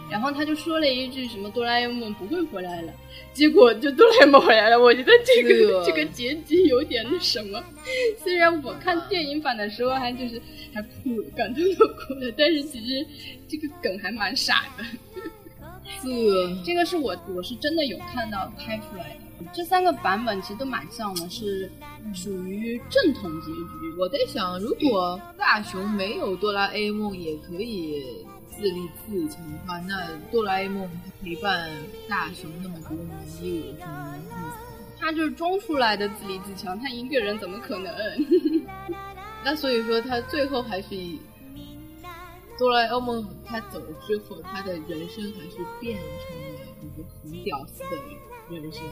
然后他就说了一句什么哆啦 A 梦不会回来了，结果就哆啦 A 梦回来了。我觉得这个这个结局有点那什么，虽然我看电影版的时候还就是还哭了，感动都哭了，但是其实这个梗还蛮傻的。是，这个是我我是真的有看到拍出来的。这三个版本其实都蛮像的，是属于正统结局。我在想，如果大雄没有哆啦 A 梦也可以自立自强的话，那哆啦 A 梦陪伴大雄那么多年又有什么意思？他就是装出来的自立自强，他一个人怎么可能？[laughs] 那所以说，他最后还是以哆啦 A 梦他走了之后，他的人生还是变成了一个很屌丝的人生。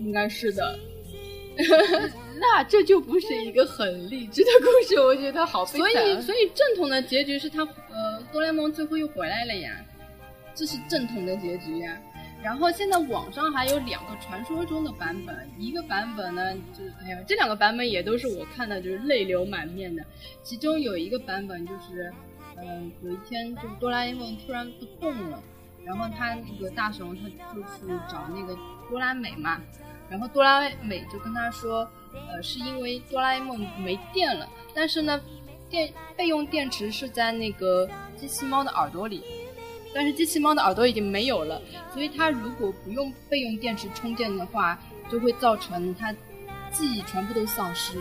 应该是的，[laughs] 那这就不是一个很励志的故事，我觉得好悲惨。所以，所以正统的结局是他，呃，哆啦 A 梦最后又回来了呀，这是正统的结局呀。然后现在网上还有两个传说中的版本，一个版本呢，就是哎呀，这两个版本也都是我看的，就是泪流满面的。其中有一个版本就是，嗯，有一天就是哆啦 A 梦突然不动了，然后他那个大雄他就去找那个哆啦美嘛。然后哆啦美就跟他说，呃，是因为哆啦 A 梦没电了，但是呢，电备用电池是在那个机器猫的耳朵里，但是机器猫的耳朵已经没有了，所以它如果不用备用电池充电的话，就会造成它记忆全部都丧失，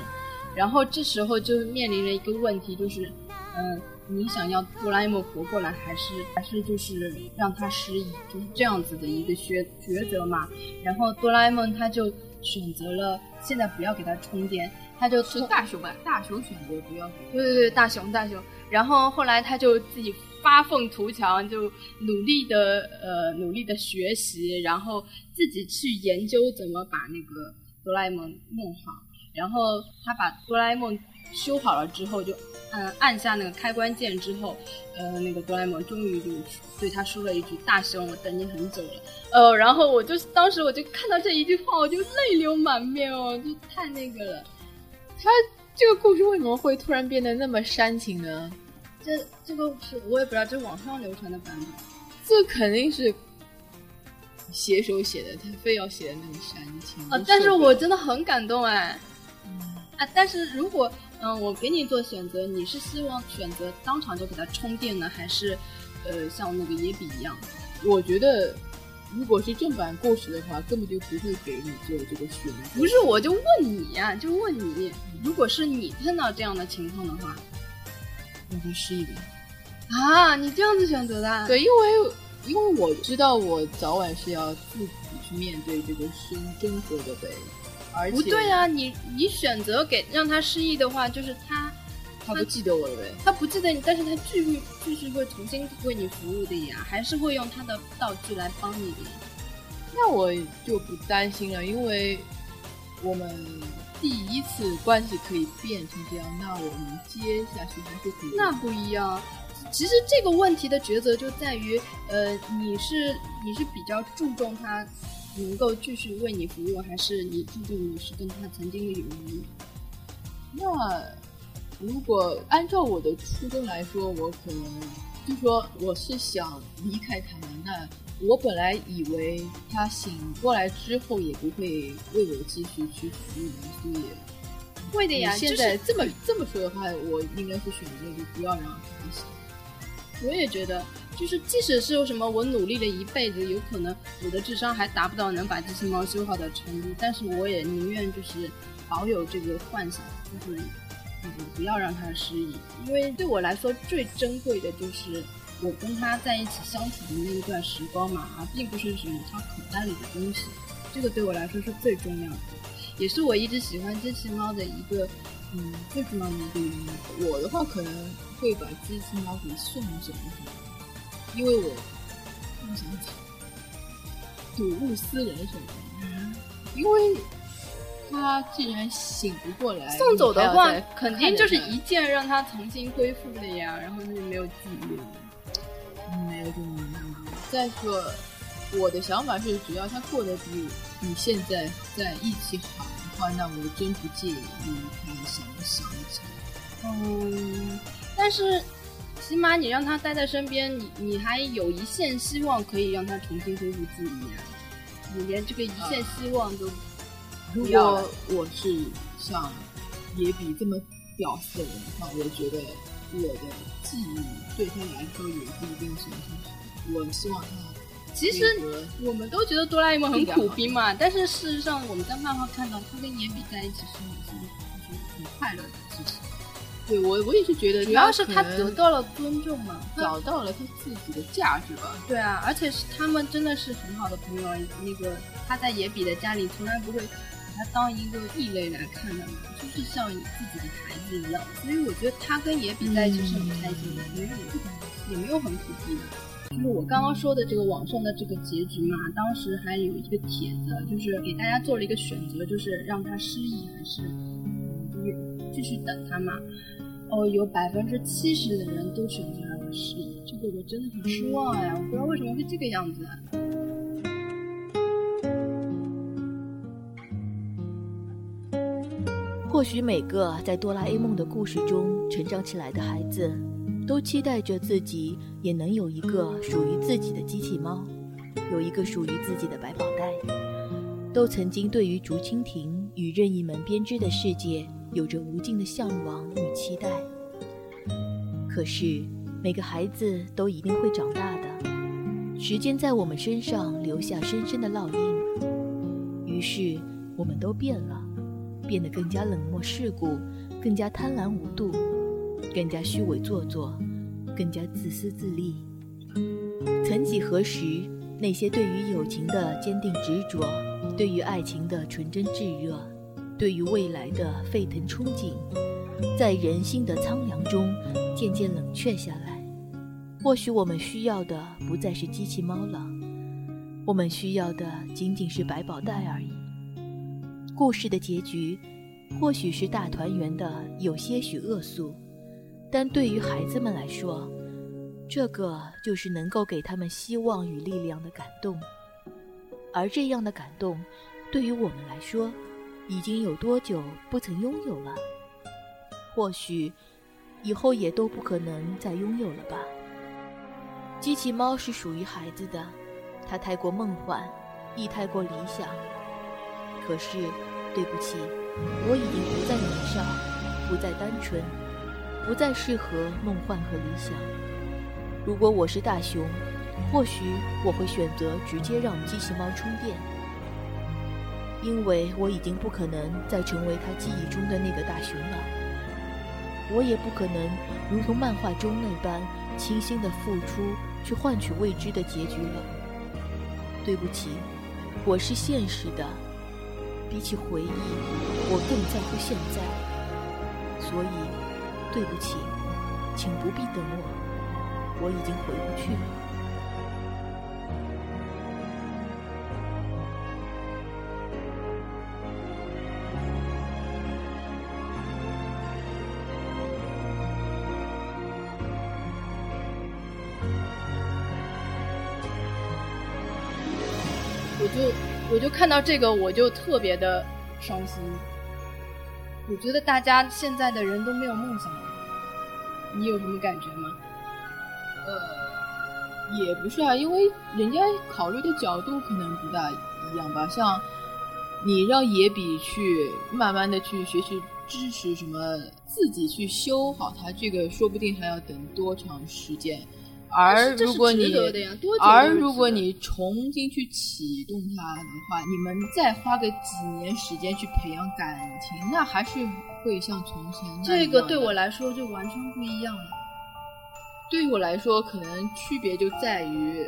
然后这时候就面临了一个问题，就是，嗯。你想要哆啦 A 梦活过来，还是还是就是让他失忆，就是这样子的一个抉抉择嘛？然后哆啦 A 梦他就选择了现在不要给他充电，他就是大雄吧？大雄选择不要。对对对，大雄大雄。然后后来他就自己发愤图强，就努力的呃努力的学习，然后自己去研究怎么把那个哆啦 A 梦弄好。然后他把哆啦 A 梦修好了之后就。嗯，按下那个开关键之后，呃，那个哆啦 A 梦终于就对他说了一句：“大雄，我等你很久了。”呃，然后我就当时我就看到这一句话，我就泪流满面哦，就太那个了。他这个故事为什么会突然变得那么煽情呢？这这个是我也不知道，这是网上流传的版本。这肯定是写手写的，他非要写的那么煽情啊！但是我真的很感动哎。啊，但是如果。嗯，我给你做选择，你是希望选择当场就给他充电呢，还是，呃，像那个野比一样？我觉得，如果是正版故事的话，根本就不会给你做这个选择。不是，我就问你呀，就问你，如果是你碰到这样的情况的话，我会失忆的。啊，你这样子选择的？对，因为因为我知道我早晚是要自己去面对这个生真活的呗。而且不对啊，你你选择给让他失忆的话，就是他他不记得我了呗。他不记得你，但是他继续继续会重新为你服务的呀，还是会用他的道具来帮你的。那我就不担心了，因为我们第一次关系可以变成这样，那我们接下去还是可以。那不一样。其实这个问题的抉择就在于，呃，你是你是比较注重他能够继续为你服务，还是你注重你是跟他曾经的友谊？那如果按照我的初衷来说，我可能就说我是想离开他们。那我本来以为他醒过来之后也不会为我继续去服务，所以会的呀。现在这么这么说的话，我应该是选择就不要让他醒。我也觉得，就是即使是有什么，我努力了一辈子，有可能我的智商还达不到能把机器猫修好的程度，但是我也宁愿就是保有这个幻想，就是就是不要让它失忆，因为对我来说最珍贵的就是我跟他在一起相处的那一段时光嘛，而并不是什么他口袋里的东西，这个对我来说是最重要的，也是我一直喜欢机器猫的一个嗯最重要的一个原因。我的话可能。会把机器猫给送走，因为我不想起睹物思人什么的。因为他既然醒不过来，送走的话，肯定就是一键让他重新恢复的呀，然后他就没有记忆了。没有这么难再说，我的想法是，只要他过得比比现在在一起好的话，那我真不介意他想不想一想。嗯。但是，起码你让他待在身边，你你还有一线希望可以让他重新恢复记忆啊！你连这个一线希望都如果我是像野比这么屌丝的人的话，我觉得我的记忆对他来说也不一定是很好。我希望他。其实我们都觉得哆啦 A 梦很苦逼嘛，但是事实上我们在漫画看到他跟野比在一起是是就是很快乐的事情。对我，我也是觉得，主要是他得到了尊重嘛，找到了他自己的价值吧。对啊，而且是他们真的是很好的朋友。那个他在野比的家里，从来不会把他当一个异类来看的嘛，就是像自己的孩子一样。所以我觉得他跟野比在一起是很开心的，没有也没有很苦逼的。就是我刚刚说的这个网上的这个结局嘛，当时还有一个帖子，就是给大家做了一个选择，就是让他失忆还是继续等他嘛。哦，有百分之七十的人都选择了失忆，这个我真的很失望哎！我不知道为什么会这个样子。或许每个在哆啦 A 梦的故事中成长起来的孩子，都期待着自己也能有一个属于自己的机器猫，有一个属于自己的百宝袋，都曾经对于竹蜻蜓与任意门编织的世界。有着无尽的向往与期待。可是，每个孩子都一定会长大的，时间在我们身上留下深深的烙印。于是，我们都变了，变得更加冷漠世故，更加贪婪无度，更加虚伪做作，更加自私自利。曾几何时，那些对于友情的坚定执着，对于爱情的纯真炙热。对于未来的沸腾憧憬，在人性的苍凉中渐渐冷却下来。或许我们需要的不再是机器猫了，我们需要的仅仅是百宝袋而已。故事的结局，或许是大团圆的，有些许恶俗，但对于孩子们来说，这个就是能够给他们希望与力量的感动。而这样的感动，对于我们来说，已经有多久不曾拥有了？或许以后也都不可能再拥有了吧。机器猫是属于孩子的，它太过梦幻，亦太过理想。可是，对不起，我已经不再年少，不再单纯，不再适合梦幻和理想。如果我是大熊，或许我会选择直接让机器猫充电。因为我已经不可能再成为他记忆中的那个大熊了，我也不可能如同漫画中那般倾心的付出去换取未知的结局了。对不起，我是现实的，比起回忆，我更在乎现在。所以，对不起，请不必等我，我已经回不去了。我就我就看到这个，我就特别的伤心。我觉得大家现在的人都没有梦想了，你有什么感觉吗？呃，也不是啊，因为人家考虑的角度可能不大一样吧。像你让野比去慢慢的去学习知识，什么自己去修好它，这个说不定还要等多长时间。而如果你，而如果你重新去启动它的话，你们再花个几年时间去培养感情，那还是会像从前那样。这个对我来说就完全不一样了。对于我来说，可能区别就在于，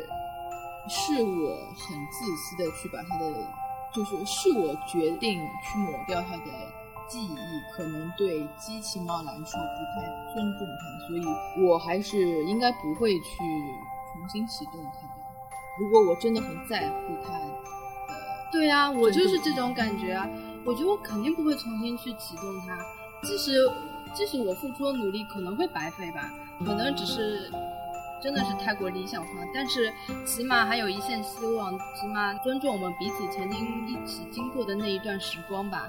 是我很自私的去把它的，就是是我决定去抹掉它的。记忆可能对机器猫来说不太尊重它，所以我还是应该不会去重新启动它的。如果我真的很在乎它，呃，对呀，我就是这种感觉啊。我觉得我肯定不会重新去启动它，即使即使我付出的努力可能会白费吧，可能只是真的是太过理想化，但是起码还有一线希望，起码尊重我们彼此曾经一起经过的那一段时光吧。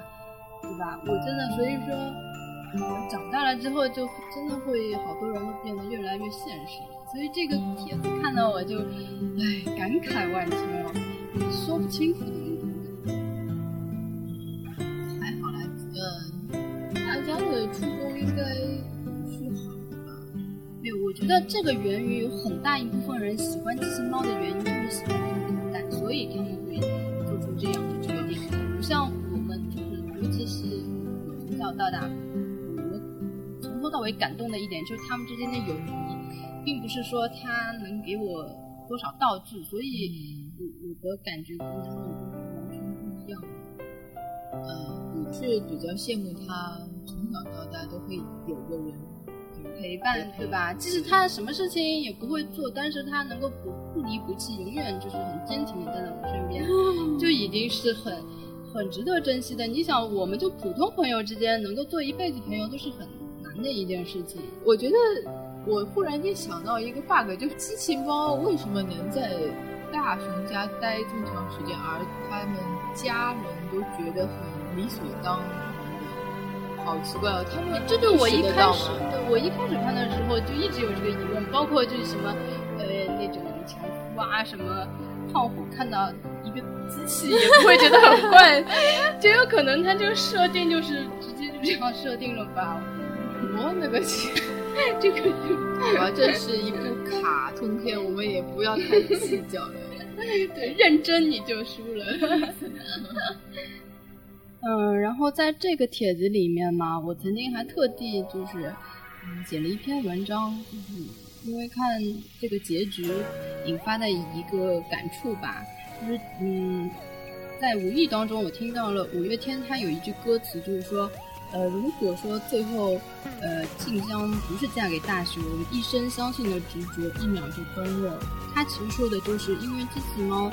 对吧？我真的，所以说，我长大了之后，就真的会好多人都变得越来越现实。所以这个帖子看到我就，唉，感慨万千哦，说不清楚的那种还好啦，嗯，大家的初衷应该是好的吧？没有，我觉得这个源于有很大一部分人喜欢机器猫的原因就是喜欢这个蛋，所以他们会做出这样的决定，不像。尤其是我从小到大，我从头到尾感动的一点就是他们之间的友谊，并不是说他能给我多少道具，所以我我的感觉跟他们完全不一样。呃，我是比较羡慕他从小到大都会有个人陪伴，对吧？即使他什么事情也不会做，但是他能够不不离不弃，永远就是很坚挺的站在我身边，就已经是很。很值得珍惜的。你想，我们就普通朋友之间能够做一辈子朋友，都是很难的一件事情。我觉得，我忽然间想到一个 bug，就是机器猫为什么能在大熊家待这么长时间，而他们家人都觉得很理所当然的？好奇怪哦！他们这就我一开始，对我一开始看的时候就一直有这个疑问，包括就是什么呃那种强夫啊，什么胖虎看到。机器 [laughs] 也不会觉得很怪，就有可能它这个设定就是直接就这样设定了吧？我那个去，这个好吧，这是一部卡通片，我们也不要太计较了。[laughs] 对，认真你就输了。[laughs] 嗯，然后在这个帖子里面嘛，我曾经还特地就是嗯写了一篇文章，就是因为看这个结局引发的一个感触吧。就是嗯，在无意当中，我听到了五月天他有一句歌词，就是说，呃，如果说最后，呃，静香不是嫁给大雄，一生相信的执着，一秒就崩了。他其实说的就是，因为机器猫，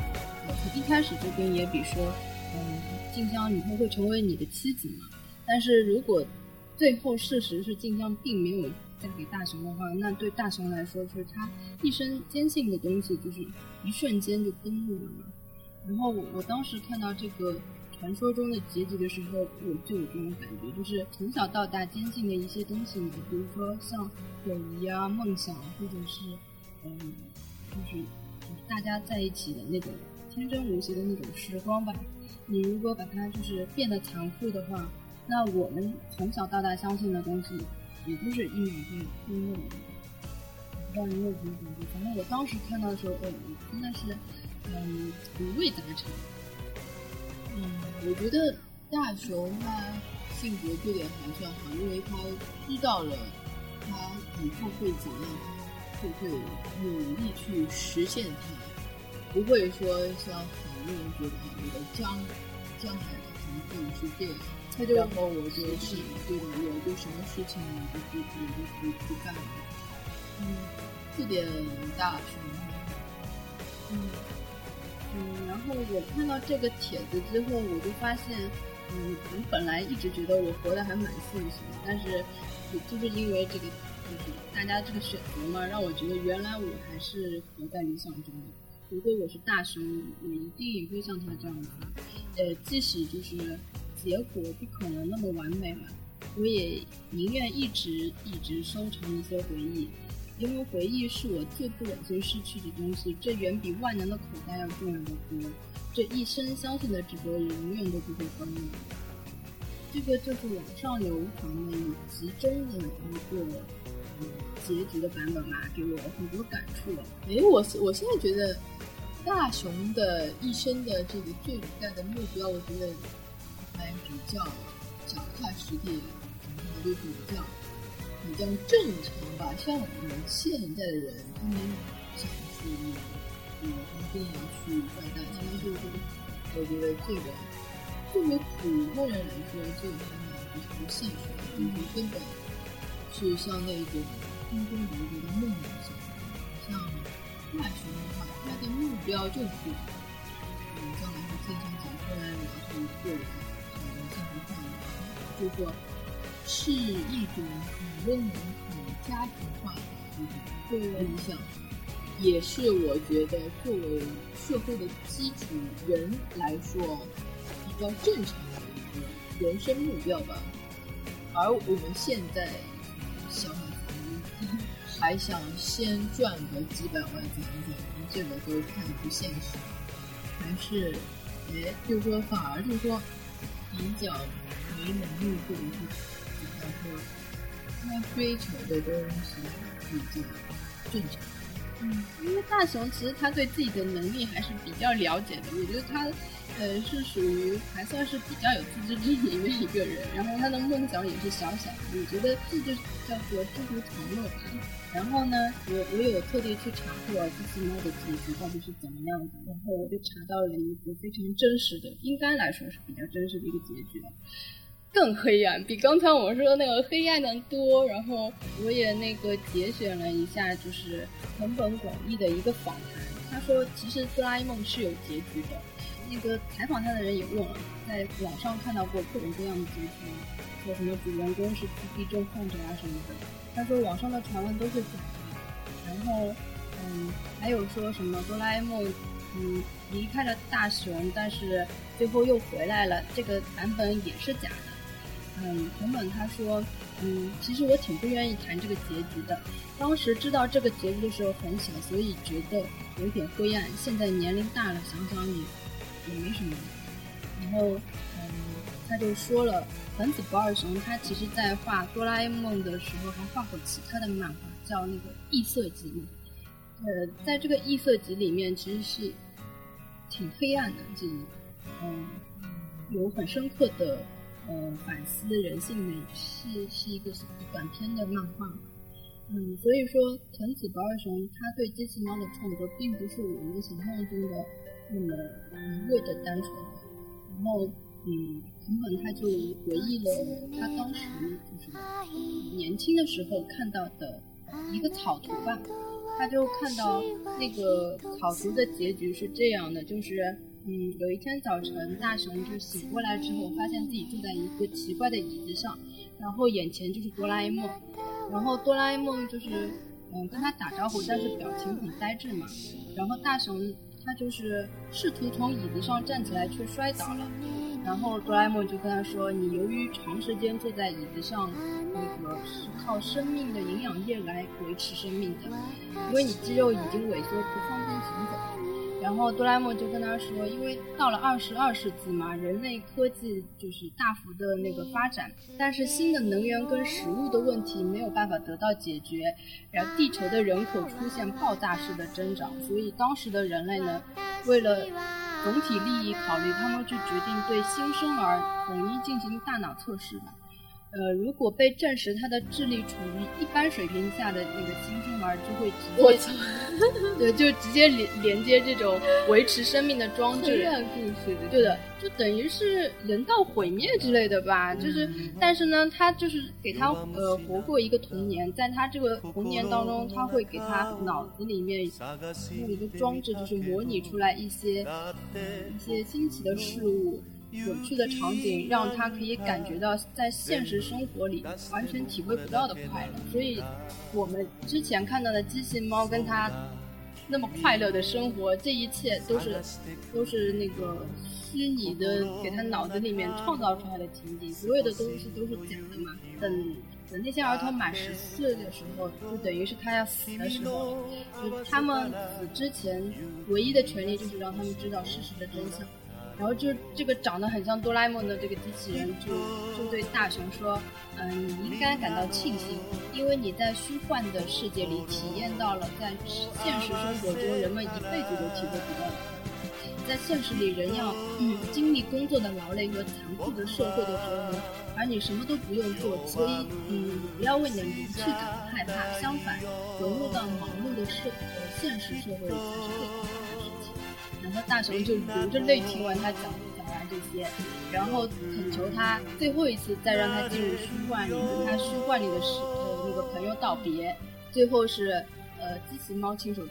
呃，一开始就跟野比说，嗯，静香以后会成为你的妻子嘛。但是如果最后事实是静香并没有。嫁给大雄的话，那对大雄来说，就是他一生坚信的东西，就是一瞬间就崩落了嘛。然后我我当时看到这个传说中的结局的时候，我就有这种感觉，就是从小到大坚信的一些东西，比如说像友谊啊、梦想，或者是嗯，就是大家在一起的那种天真无邪的那种时光吧。你如果把它就是变得残酷的话，那我们从小到大相信的东西。也就是一秒钟崩落，不知道你有什么感觉？反正我当时看到的时候，我，真的是，嗯，五味杂陈。嗯，我觉得大雄他性格这点还算好，因为他知道了他以后会怎样，就会努力去实现它，不会说像很多人觉得，觉得将将来或者是这样，他就然后我就是对的，我就什么事情我就不我就不不干了。嗯，这点大熊。嗯嗯，然后我看到这个帖子之后，我就发现，嗯，我本来一直觉得我活得还蛮幸福的，但是就是因为这个，就是大家这个选择嘛，让我觉得原来我还是活在理想中的。如果我是大熊，我一定也会像他这样子。呃，即使就是结果不可能那么完美嘛，我也宁愿一直一直收藏一些回忆，因为回忆是我最不忍心失去的东西，这远比万能的口袋要重要的多。这一生相信的执着，永远都不会崩灭。这个就是网上流传的以集中的一个嗯结局的版本吧，给我很多感触。哎，我我现在觉得。大雄的一生的这个最大的目标，我觉得还比较脚踏实地，就比较比较正常吧。像我们现在的人，他们想去呃一定要去赚大钱，就是我觉得这个作为普通人来说，这个方面不是不现实的，就是根本是像那种空中楼阁的梦想，像大学的话。他的目标就是，嗯，将来会健身结婚，然后过人嗯幸福快乐，就说是一种很温暖、很家庭化的一种理想，也是我觉得作为社会的基础人来说比较正常的一个人生目标吧。而我们现在小孩子还想先赚个几百万怎么怎么。这个都太不现实，还是，哎，就是说，反而就是说，比较没能力或者是比较说他追求的东西比较正常。嗯，因为大雄其实他对自己的能力还是比较了解的，我觉得他，呃，是属于还算是比较有自知之明的一个人。然后他的梦想也是小小的，我觉得这就叫做知足常乐吧。然后呢，我我有特地去查过《机器猫》的结局到底是怎么样的，然后我就查到了一个非常真实的，应该来说是比较真实的一个结局了，更黑暗，比刚才我们说的那个黑暗的多。然后我也那个节选了一下，就是藤本广义的一个访谈，他说其实哆啦 A 梦是有结局的。那个采访他的人也问了，在网上看到过各种各样的结局，说什么主人公是自闭症患者啊什么的。他说网上的传闻都是假的，然后，嗯，还有说什么哆啦 A 梦，嗯，离开了大雄，但是最后又回来了，这个版本也是假的。嗯，藤本他说，嗯，其实我挺不愿意谈这个结局的。当时知道这个结局的时候很小，所以觉得有点灰暗。现在年龄大了，想想也也没什么。然后，嗯，他就说了。藤子不二雄他其实在画哆啦 A 梦的时候还画过其他的漫画，叫那个异色集。呃，在这个异色集里面其实是挺黑暗的，这嗯有很深刻的呃反思人性的，是是一个短篇的漫画。嗯，所以说藤子不二雄他对机器猫的创作并不是我们想象中的那么一味的单纯，然后。嗯，藤本他就回忆了他当时就是年轻的时候看到的一个草图吧，他就看到那个草图的结局是这样的，就是嗯，有一天早晨，大雄就醒过来之后，发现自己坐在一个奇怪的椅子上，然后眼前就是哆啦 A 梦，然后哆啦 A 梦就是嗯跟他打招呼，但是表情很呆滞嘛，然后大雄他就是试图从椅子上站起来，却摔倒了。然后哆啦 A 梦就跟他说：“你由于长时间坐在椅子上，那个是靠生命的营养液来维持生命的，因为你肌肉已经萎缩，不方便行走。”然后哆啦 A 梦就跟他说：“因为到了二十二世纪嘛，人类科技就是大幅的那个发展，但是新的能源跟食物的问题没有办法得到解决，然后地球的人口出现爆炸式的增长，所以当时的人类呢，为了……”总体利益考虑，他们就决定对新生儿统一进行大脑测试。呃，如果被证实他的智力处于一般水平下的那个新生儿，就会直接，对，就直接连连接这种维持生命的装置。故事对的，就等于是人道毁灭之类的吧。就是，但是呢，他就是给他呃活过一个童年，在他这个童年当中，他会给他脑子里面用一个装置，就是模拟出来一些一些新奇的事物。有趣的场景让他可以感觉到在现实生活里完全体会不到的快乐，所以我们之前看到的机器猫跟他那么快乐的生活，这一切都是都是那个虚拟的，给他脑子里面创造出来的情景，所有的东西都是假的嘛。等等那些儿童满十岁的时候，就等于是他要死的时候，就他们死之前唯一的权利就是让他们知道事实的真相。然后就这个长得很像哆啦 A 梦的这个机器人，就就对大雄说：“嗯，你应该感到庆幸，因为你在虚幻的世界里体验到了在现实生活中人们一辈子都体会不到的。在现实里，人要经历工作的劳累和残酷的社会的折磨，而你什么都不用做，所以嗯，不要为你的离去感到害怕。相反，融入到忙碌的社呃现实社会里才是最好的。”然后大雄就流着泪听完他讲讲完这些，然后恳求他最后一次再让他进入虚幻里，跟他虚幻里的是呃那个朋友道别。最后是呃机器猫亲手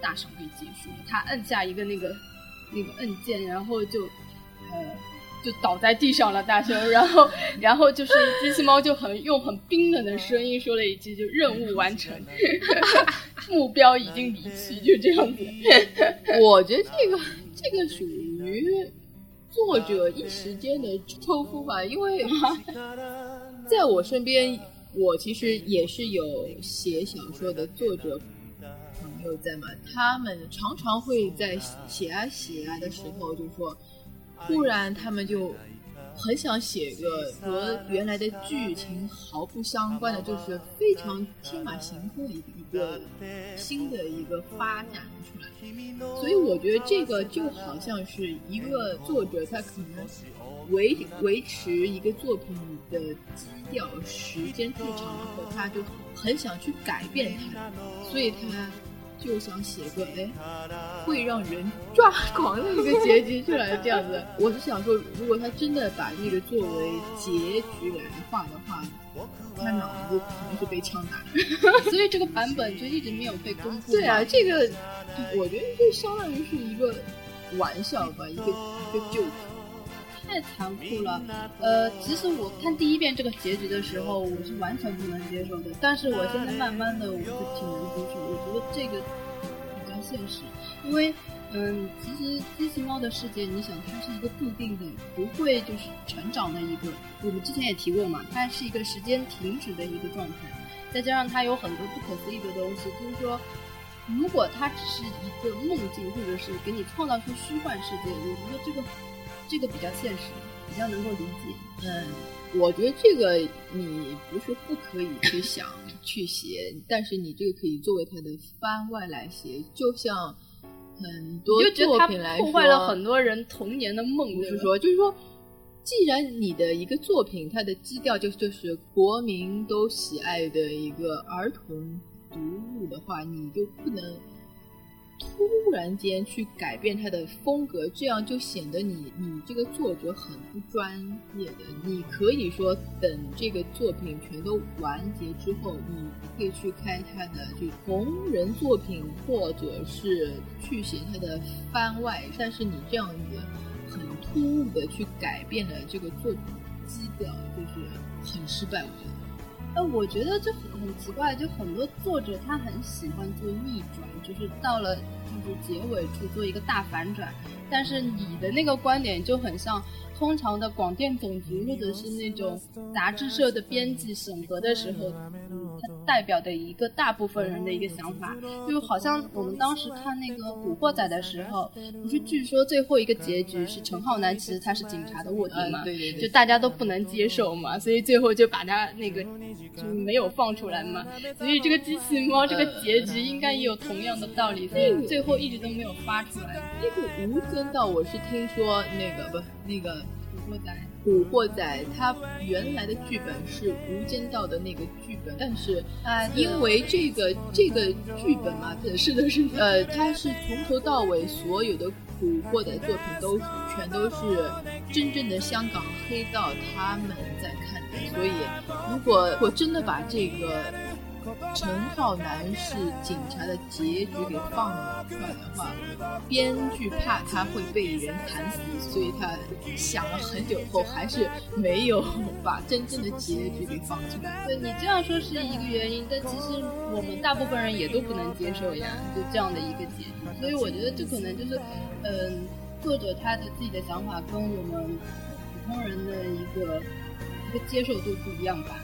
大雄给结束，他摁下一个那个那个按键，然后就呃就倒在地上了。大熊，然后然后就是机器猫就很用很冰冷的声音说了一句，就任务完成。[laughs] 目标已经离去，就这样子。[laughs] 我觉得这个这个属于作者一时间的抽风吧，因为 [laughs] 在我身边，我其实也是有写小说的作者朋友在嘛，他们常常会在写啊写啊的时候，就说，突然他们就。很想写一个和原来的剧情毫不相关的，就是非常天马行空的一个新的一个发展出来。所以我觉得这个就好像是一个作者，他可能维维持一个作品的基调时间太长了后，他就很想去改变它，所以他。就想写个哎，会让人抓狂的一个结局出来，这样子。[laughs] 我是想说，如果他真的把这个作为结局来画的话，他脑子肯定是被枪打。[laughs] 所以这个版本就一直没有被公布。对啊，这个我觉得就相当于是一个玩笑吧，一个一个旧。太残酷了，呃，其实我看第一遍这个结局的时候，我是完全不能接受的。但是我现在慢慢的，我就挺能接受。我觉得这个比较现实，因为，嗯，其实机器猫的世界，你想，它是一个固定的，不会就是成长的一个。我们之前也提过嘛，它是一个时间停止的一个状态，再加上它有很多不可思议的东西，就是说，如果它只是一个梦境，或者是给你创造出虚幻世界，我觉得这个。这个比较现实，比较能够理解。嗯，我觉得这个你不是不可以去想去写，但是你这个可以作为他的番外来写。就像很多作品来说，破坏了很多人童年的梦。不是说，就是说，既然你的一个作品，它的基调就就是国民都喜爱的一个儿童读物的话，你就不能。突然间去改变他的风格，这样就显得你你这个作者很不专业的。你可以说等这个作品全都完结之后，你可以去开他的就同人作品，或者是去写他的番外。但是你这样子很突兀的去改变了这个作品基调，就是很失败。我觉得。呃，我觉得就很很奇怪，就很多作者他很喜欢做逆转，就是到了就是结尾处做一个大反转，但是你的那个观点就很像。通常的广电总局或者是那种杂志社的编辑审核的时候，代表的一个大部分人的一个想法，就好像我们当时看那个《古惑仔》的时候，不是据说最后一个结局是陈浩南其实他是警察的卧底嘛，对对对，就大家都不能接受嘛，所以最后就把他那个就没有放出来嘛，所以这个机器猫这个结局应该也有同样的道理，所以最后一直都没有发出来。那个无间道我是听说那个不那个。惑仔》。古惑仔它原来的剧本是《无间道》的那个剧本，但是啊，因为这个这个剧本嘛，[laughs] 是的，是的，呃，它是从头到尾所有的古惑仔作品都全都是真正的香港黑道他们在看的，所以如果我真的把这个。陈浩南是警察的结局给放出来的话，编剧怕他会被人砍死，所以他想了很久后，还是没有把真正的结局给放出来。对你这样说是一个原因，但其实我们大部分人也都不能接受呀，就这样的一个结局。所以我觉得这可能就是，嗯，作者他的自己的想法跟我们普通人的一个一个接受度不一样吧。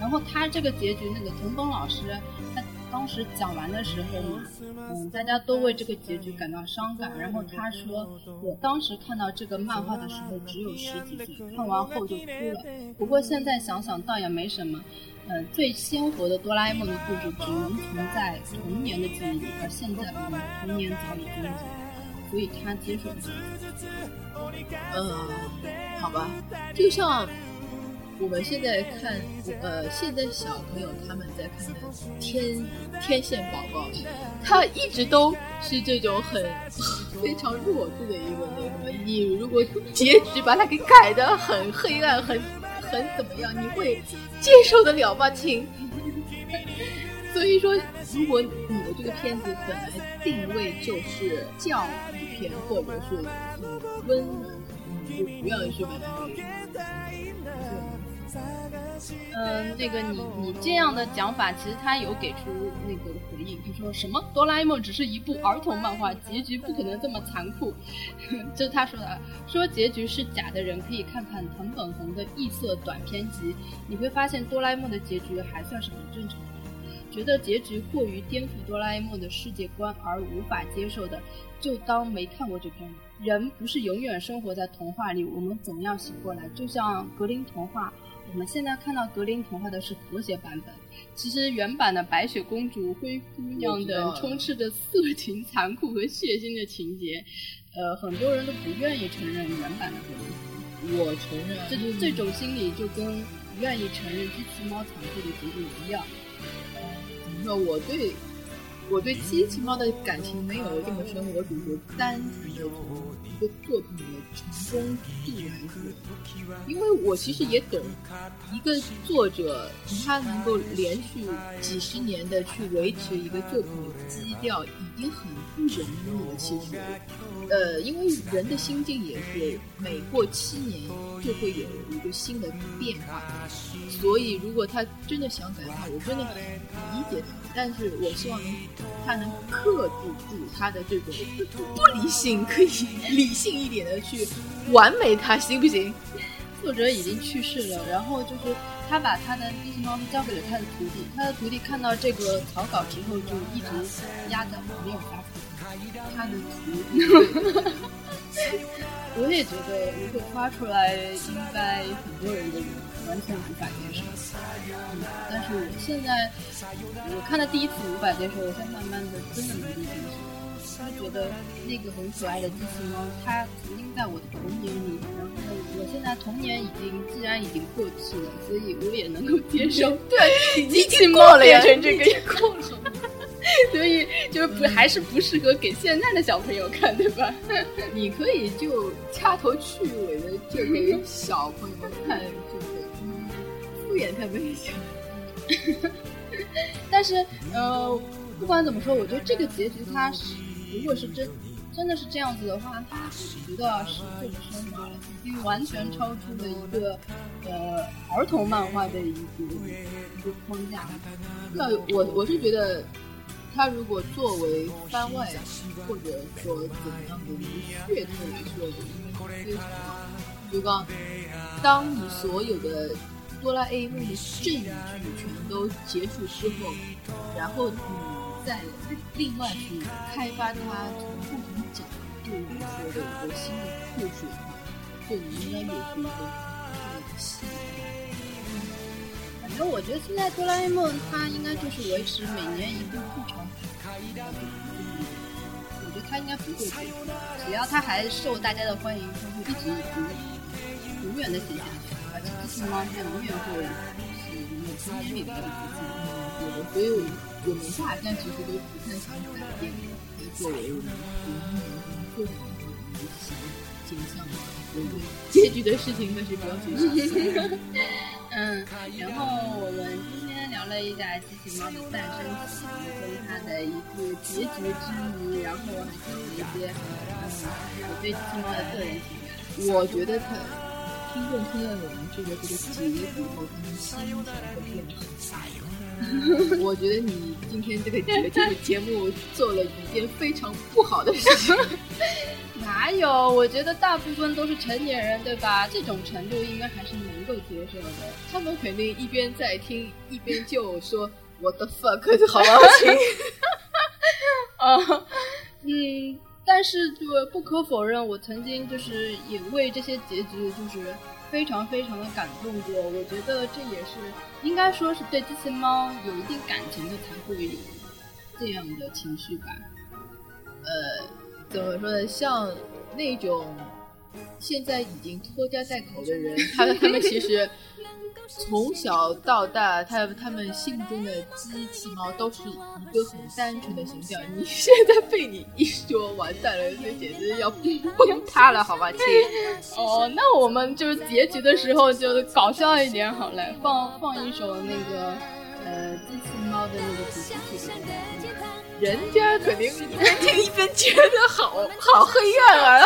然后他这个结局，那个陈峰老师，他当时讲完的时候嘛，嗯，大家都为这个结局感到伤感。然后他说，我当时看到这个漫画的时候只有十几岁，看完后就哭了。不过现在想想倒也没什么，嗯，最鲜活的哆啦 A 梦的故事只能存在童年的记忆里，而现在我们童年早已终结，所以他接受了。嗯，好吧，就像。我们现在看，呃，现在小朋友他们在看的《天天线宝宝》，他一直都是这种很非常弱智的一个那什么。你如果结局把它给改的很黑暗、很很怎么样，你会接受得了吗，亲？[laughs] 所以说，如果你的这个片子本来定位就是教育片，或者是温暖，就不要去把它给。嗯，那个你你这样的讲法，其实他有给出那个回应，他说什么哆啦 A 梦只是一部儿童漫画，结局不可能这么残酷。[laughs] 这是他说的，说结局是假的人可以看看藤本弘的异色短篇集，你会发现哆啦 A 梦的结局还算是很正常的。觉得结局过于颠覆哆啦 A 梦的世界观而无法接受的，就当没看过这篇。人不是永远生活在童话里，我们总要醒过来，就像格林童话。我们现在看到格林童话的是和谐版本，其实原版的白雪公主、灰姑娘等充斥着色情、残酷和血腥的情节，呃，很多人都不愿意承认原版的格林。我承认，这这种心理就跟不愿意承认机器猫残酷的结局一样。怎么说？我对。我对机器猫的感情没有这么深，我只是单纯的从一个作品的成功度来说，因为我其实也懂，一个作者他能够连续几十年的去维持一个作品的基调，已经很不容易了。其实，呃，因为人的心境也是每过七年就会有一个新的变化，所以如果他真的想改的话，我真的很理解他。但是我希望能他能克制住他的这种不理性，可以理性一点的去完美他，行不行？[laughs] 作者已经去世了，然后就是他把他的机器猫交给了他的徒弟，他的徒弟看到这个草稿之后就一直压着没有发出他的徒弟。[laughs] 我也觉得如果发出来，应该很多人都完全无法接受。嗯，但是我现在我看到第一次无法接受，我现在慢慢的真的能接受。就觉得那个很可爱的机器猫，它曾经在我的童年里，然后我现在童年已经既然已经过去了，所以我也能够接受。对，机器猫变成这个样子。[laughs] 所以就是不还是不适合给现在的小朋友看，对吧？[laughs] 你可以就掐头去尾的就给小朋友看，就是敷衍他们一下。[laughs] 但是呃，不管怎么说，我觉得这个结局它是，如果是真真的是这样子的话，它我觉得是过于升华了，已经完全超出了一个呃儿童漫画的一个一个框架。那我我是觉得。它如果作为番外，或者说怎么样的一个噱头来说，就应该非常好。就刚，当你所有的哆啦 A 梦的证据全都结束之后，然后你再另外去开发它从不同角度来说的一个新的故事的话，这应该也是一个很吸反正我觉得现在哆啦 A 梦它应该就是维持每年一部不长。我觉得它应该不会，只要它还受大家的欢迎，它会一直一直。永远的写下去，机器猫它永远会是我们童年里的一个机器猫。对，所以我们大家其实都不太想改变它作为我们童年中最好的一个形象。结局的事情还是不要去想。嗯，然后我们今天聊了一下机器猫的诞生起源跟它的一个结局之谜，然后还讲了一些嗯我对机器猫的个人情感。我觉得它听众听了我们这个这个节目以后，他们心情会变好。[laughs] 我觉得你今天这个这个这个节目做了一件非常不好的事情。[laughs] 哪有？我觉得大部分都是成年人，对吧？这种程度应该还是能够接受的。他们肯定一边在听，一边就说我的 fuck，好好听。啊，[laughs] 嗯，但是就不可否认，我曾经就是也为这些结局就是非常非常的感动过。我觉得这也是应该说是对这些猫有一定感情的才会有这样的情绪吧。呃，怎么说呢？像那种现在已经拖家带口的人，他他们其实从小到大，他他们心目中的机器猫都是一个很单纯的形象。你现在被你一说，完蛋了，这简直要崩塌了，好吧，亲？[laughs] 哦，那我们就是结局的时候就搞笑一点好了，放放一首那个呃机器猫的那个主题曲。人家肯定一边听一边觉得好好黑暗啊！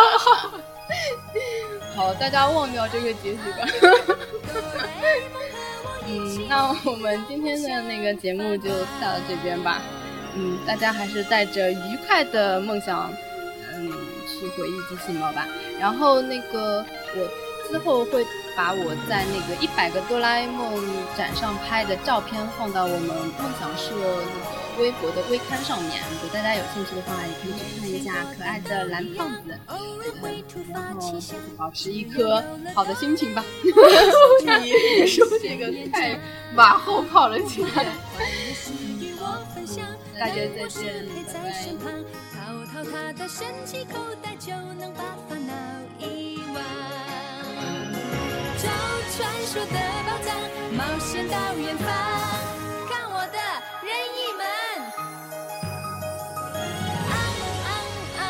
[laughs] [laughs] 好，大家忘掉这个结局吧。[laughs] 嗯，那我们今天的那个节目就到这边吧。嗯，大家还是带着愉快的梦想，嗯，去回忆机器猫吧。然后那个我之后会把我在那个一百个哆啦 A 梦展上拍的照片放到我们梦想社那个。微博的微刊上面，如果大家有兴趣的话，也可以去看一下可爱的蓝胖子，然后保持一颗好的心情吧。[laughs] 你说这个太马后炮了，亲爱的。大家再见，拜拜。传说的宝藏冒险到远方，看我的任意门。啊啊啊，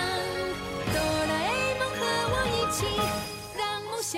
哆啦 a 梦和我一起让梦想。